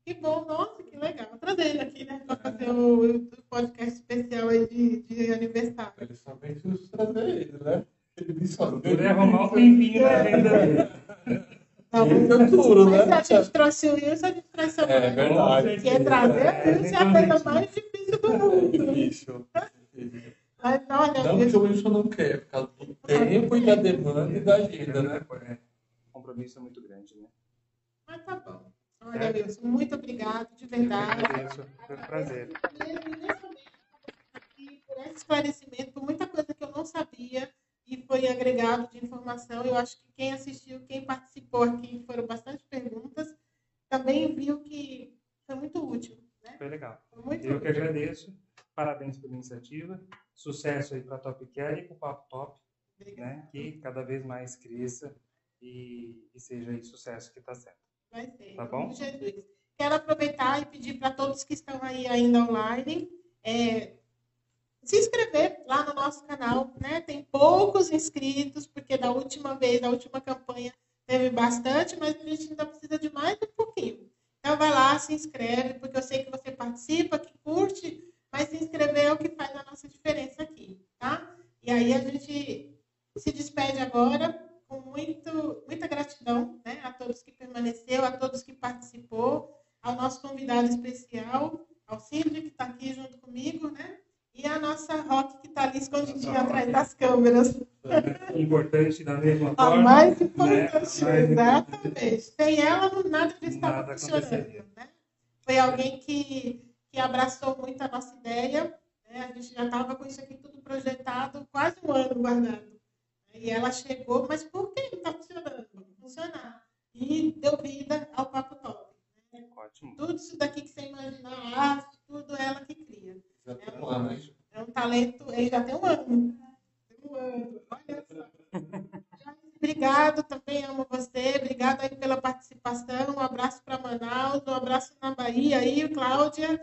Que bom, nossa, que legal. Trazendo aqui, né, para fazer o, o podcast especial aí de, de aniversário. Ele somente os trazer ele, né? Ele disse só. Por arrumar um tempinho na agenda dele. *laughs* É duro, mas né? se a gente trouxe o Wilson, a gente trouxe a É mãe. verdade. Que é trazer É, o Wilson é a coisa mais difícil do mundo. Difícil. Mas olha, Não que Wilson, o Wilson não quer, por causa do tempo e da demanda e da agenda, né? É, o compromisso é muito grande, né? mas tá bom. Olha, Wilson, muito obrigado, de verdade. Agradeço, foi um prazer. por esse esclarecimento, por muita coisa que eu não sabia e foi agregado de informação. Eu acho que quem assistiu, quem participou aqui, foram bastante perguntas, também viu que foi muito útil. Né? Foi legal. Foi muito Eu que útil. agradeço. Parabéns pela iniciativa. Sucesso aí para a Top Care e para o Papo Top, né? Que cada vez mais cresça e, e seja aí sucesso que está certo. Vai ser. Tá bom? Jesus. Quero aproveitar e pedir para todos que estão aí ainda online é, se inscrever lá no nosso canal. Né? Tem poucos inscritos, porque da última vez, da última campanha, teve bastante, mas a gente ainda precisa de mais um pouquinho. Então vai lá, se inscreve, porque eu sei que você participa, que curte, mas se inscrever é o que faz a nossa diferença aqui, tá? E aí a gente se despede agora com muito, muita gratidão né, a todos que permaneceu, a todos que participou, ao nosso convidado especial, ao Cid, que está aqui junto comigo, né? E a nossa Rock, que está ali escondidinha atrás das câmeras. Importante da mesma A forma. mais né? importante, A mais exatamente. Sem ela, nada disso estava Nada funcionando. Né? Foi alguém que, que abraçou muito a nossa ideia. Né? A gente já estava com isso aqui tudo projetado, quase um ano guardado. E ela chegou, mas por que não está funcionando? Funcionar. E deu vida ao Papo Top. né? Ótimo. Tudo isso daqui que você imaginar, a arte, tudo ela que cria. Já tem um ano, hein? É um talento, ele já tem um ano. Tem um ano, olha só. *laughs* Obrigado, também amo você. Obrigado aí pela participação. Um abraço para Manaus, um abraço na Bahia aí, Cláudia.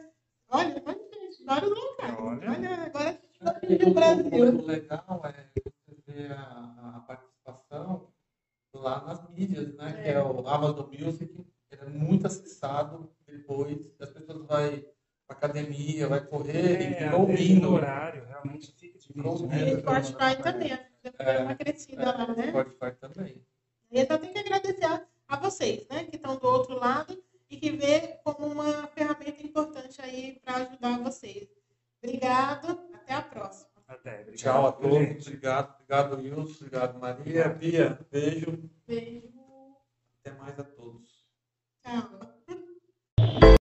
Olha, olha, gente, vários locais. Olha. Olha, agora a gente vai E o Brasil. O legal é você ver a, a participação lá nas mídias, né? É. Que é o Amazon Music, ele é muito acessado depois, as pessoas vão pra academia, vai correr e É, o horário realmente fica difícil. né? E Spotify também. Deu É, uma crescida lá, né? Spotify também. Então tem que agradecer a, a vocês, né? Que estão do outro lado e que vê como uma ferramenta importante aí para ajudar vocês. Obrigado, até a próxima. Até, obrigado. Tchau a todos. gente. Obrigado, obrigado, Wilson. Obrigado, Maria. Bia, beijo. Beijo. Até mais a todos. Tchau.